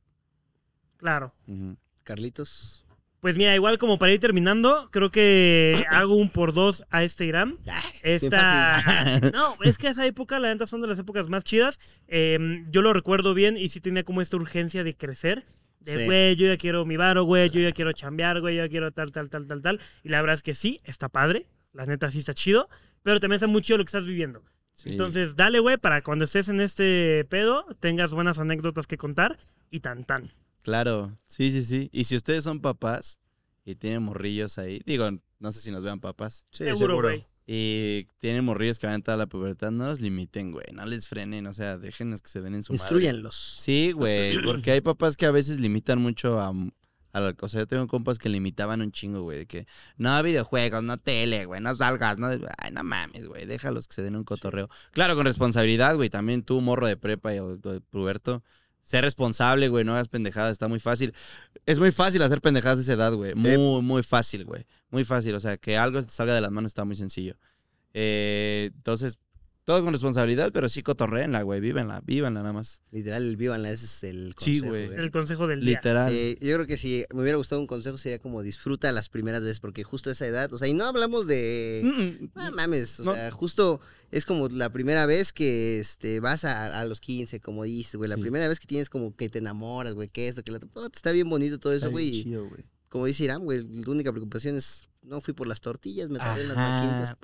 Claro. Carlitos. Pues mira, igual como para ir terminando, creo que hago un por dos a este Instagram. Esta. No, es que esa época, la neta, son de las épocas más chidas. Eh, yo lo recuerdo bien y sí tenía como esta urgencia de crecer. De, Sí. güey, yo ya quiero mi varo, güey, yo ya quiero chambear, güey, yo ya quiero tal, tal, tal, tal, tal. Y la verdad es que sí, está padre. La neta sí está chido. Pero también está muy chido lo que estás viviendo. Sí. Entonces, dale, güey, para cuando estés en este pedo, tengas buenas anécdotas que contar y tan tan. Claro, sí, sí, sí. Y si ustedes son papás y tienen morrillos ahí, digo, no sé si nos vean papás, Sí, seguro, güey. y tienen morrillos que van a entrar a la pubertad, no los limiten, güey, no les frenen, o sea, déjenlos que se den en su madre. Instruyanlos. Sí, güey, porque hay papás que a veces limitan mucho a, a la cosa. Yo tengo compas que limitaban un chingo, güey, de que no videojuegos, no tele, güey, no salgas, no. Ay, no mames, güey, déjalos que se den un cotorreo. Claro, con responsabilidad, güey, también tú, morro de prepa y o de puberto. Sé responsable, güey, no hagas pendejadas, está muy fácil. Es muy fácil hacer pendejadas de esa edad, güey. Muy, muy fácil, güey. Muy fácil. O sea, que algo salga de las manos está muy sencillo. Eh, entonces, todo con responsabilidad, pero sí cotorreenla, güey. Vívenla, vívanla nada más. Literal, vívanla, ese es el Sí, consejo, güey. El consejo del día. Literal. Sí, yo creo que si me hubiera gustado un consejo sería como disfruta las primeras veces, porque justo a esa edad, o sea, y no hablamos de... Mm, No mames, o No. sea, justo es como la primera vez que este, vas a, a los 15, como dices, güey, la Sí. primera vez que tienes como que te enamoras, güey, que esto, que lo otro, está bien bonito todo eso, güey, y chido, güey. como dice Irán, güey, la única preocupación es, no fui por las tortillas, me tardé en las maquinitas,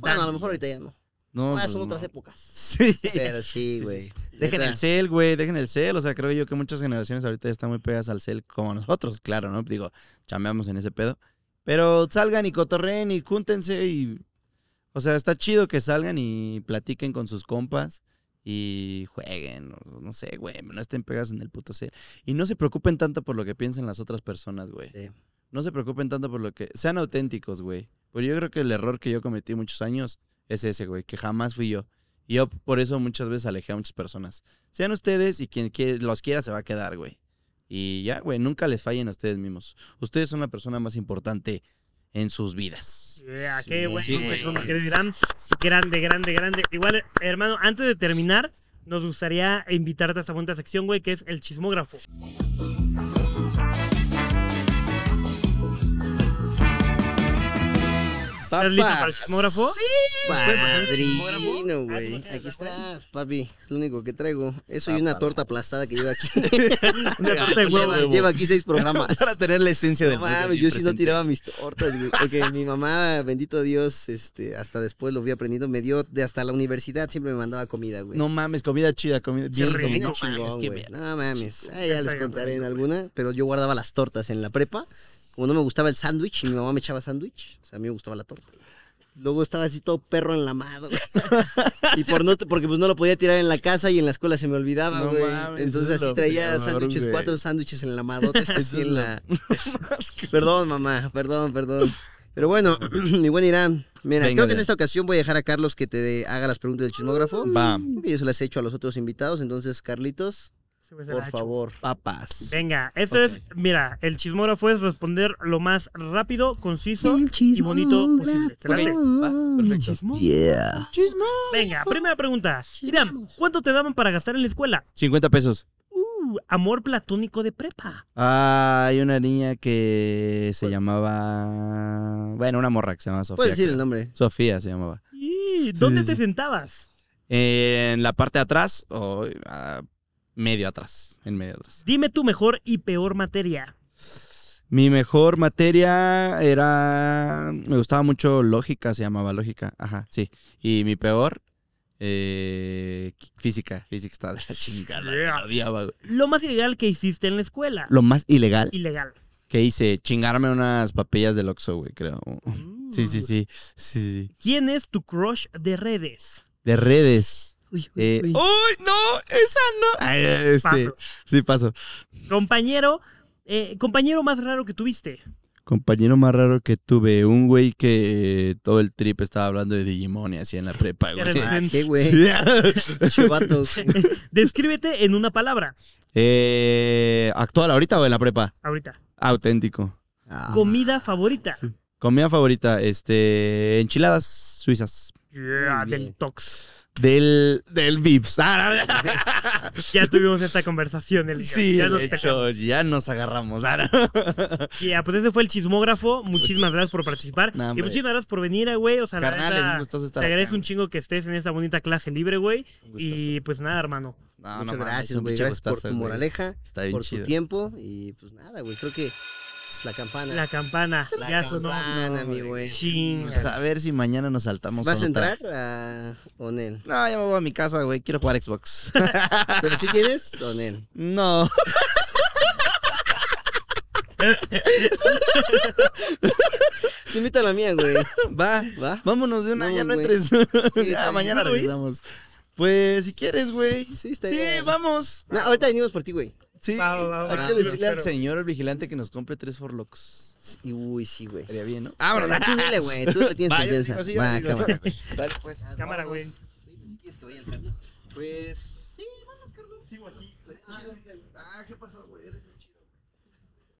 Bueno, a lo mejor ahorita ya no, No, Ah, pues son no. otras épocas, Sí. pero sí, güey. sí, Dejen el cel, güey, dejen el cel. O sea, creo yo que muchas generaciones ahorita ya están muy pegadas al cel, como nosotros, claro, ¿no? Digo, chameamos en ese pedo. Pero salgan y cotorreen y júntense y... O sea, está chido que salgan y platiquen con sus compas y jueguen, no sé, güey, no estén pegados en el puto cel. Y no se preocupen tanto por lo que piensen las otras personas, güey. Sí. No se preocupen tanto por lo que... Sean auténticos, güey. Pero yo creo que el error que yo cometí muchos años es ese, güey, que jamás fui yo. Y yo por eso muchas veces alejé a muchas personas. Sean ustedes y quien quiere- los quiera se va a quedar, güey. Y ya, güey, nunca les fallen a ustedes mismos. Ustedes son la persona más importante en sus vidas. Yeah, Sí, qué bueno, sí, güey. mi querido Irán. Grande, grande, grande. Igual, hermano, antes de terminar, nos gustaría invitarte a esta bonita sección, güey, que es el chismógrafo. ¿Estás listo para el chismógrafo? Padrino, güey. Aquí está, papi. Es lo único que traigo. Eso y una torta aplastada que lleva aquí. Una torta de huevo. lleva, lleva aquí seis programas. Para tener la esencia del aquí yo sí no tiraba mis tortas, güey. Porque mi mamá, bendito Dios, este, hasta después lo fui aprendiendo, me dio de hasta la universidad, siempre me mandaba comida, güey. No mames, comida chida, comida Sí, bien rico, comida no chingón, mames, güey. No mames. Ah, ya les contaré en alguna, pero yo guardaba las tortas en la prepa. Como no me gustaba el sándwich, y mi mamá me echaba sándwich. O sea, a mí me gustaba la torta. Luego estaba así todo perro enlamado. güey. y por no, porque pues no lo podía tirar en la casa y en la escuela se me olvidaba, No güey. mames, Entonces así traía peor, sándwiches, güey. cuatro sándwiches enlamadotes así en lo la... Perdón, mamá, perdón, perdón. Pero bueno, mi buen Irán, mira, Venga, creo que en esta ocasión voy a dejar a Carlos que te haga las preguntas del chismógrafo. Que yo se las he hecho a los otros invitados, entonces, Carlitos, Por favor. papas. Venga, esto es, mira, el chismógrafo es responder lo más rápido, conciso y bonito posible. Va, perfecto. Yeah. Venga, primera pregunta. Irán, ¿cuánto te daban para gastar en la escuela? 50 pesos. Uh, amor platónico de prepa. Ah, hay una niña que se llamaba. Bueno, una morra que se llamaba Sofía. Puedes decir creo. el nombre. Sofía se llamaba. Y, ¿Dónde sí, te sí. sentabas? En la parte de atrás o ah, medio atrás. En medio atrás. Dime tu mejor y peor materia. Mi mejor materia era. Me gustaba mucho lógica, se llamaba lógica. Ajá, sí. Y mi peor. eh, física. Física está de la chingada. Yeah. odiaba. Lo más ilegal que hiciste en la escuela. Lo más ilegal Ilegal. que hice, chingarme unas papillas del Oxxo, güey, creo. Sí, sí. Sí, sí, sí. ¿Quién es tu crush de redes? De redes. Uy, uy, Eh, uy. ¡Uy, no! ¡Esa no! Ay, este, Paso. sí, paso. Compañero, eh, compañero más raro que tuviste. Compañero más raro que tuve, un güey que todo el trip estaba hablando de Digimon y así en la prepa, güey. Ah, qué güey. Sí. Chivatos. Descríbete en una palabra. eh, ¿Actual ahorita o en la prepa? Ahorita. Auténtico. Ah, Comida favorita. Comida favorita, este, enchiladas suizas. Yeah, del. Tox. Del, del Vips. Ah, Ya tuvimos esta conversación el día. sí, ya de nos hecho, ya nos agarramos. Ah, Ya, pues ese fue el chismógrafo. Muchísimas gracias por participar. No, y muchísimas gracias por venir, eh, güey. O sea, la Carnal, neta, es un gustazo estar Te acá, agradezco un chingo que estés en esta bonita clase libre, güey. Y pues nada, hermano. No, no Muchas mames, gracias, güey. Gracias por tu moraleja, Está bien por chido. tu tiempo. Y pues nada, güey. Creo que la campana. La campana. La ya sonó. campana, mi güey. Chinga. Pues a ver si mañana nos saltamos ¿Vas a otra. entrar a Onel? No, ya me voy a mi casa, güey. Quiero jugar Xbox. ¿Pero si tienes? Onel. no. Te invito a la mía, güey. Va, ¿Va? vámonos de una, Vamos, ya no güey. entres. Sí, ya, mañana ¿No, güey? regresamos. Pues si quieres, güey. Sí, está Sí, bien. vamos. No, ahorita venimos por ti, güey. Sí. Va, va, va, Hay va. que decirle al señor, el vigilante, que nos compre tres forlocks. Y, Uy, sí, güey. Estaría bien, ¿no? Vámonos, tú dile, güey. Tú le tienes confianza. sí, Va, digo. cámara, güey. Dale, pues. Cámara, güey. Sí, pues, si quieres que vaya al carro. Pues. Sigo aquí. Ah, ¿qué pasó, güey?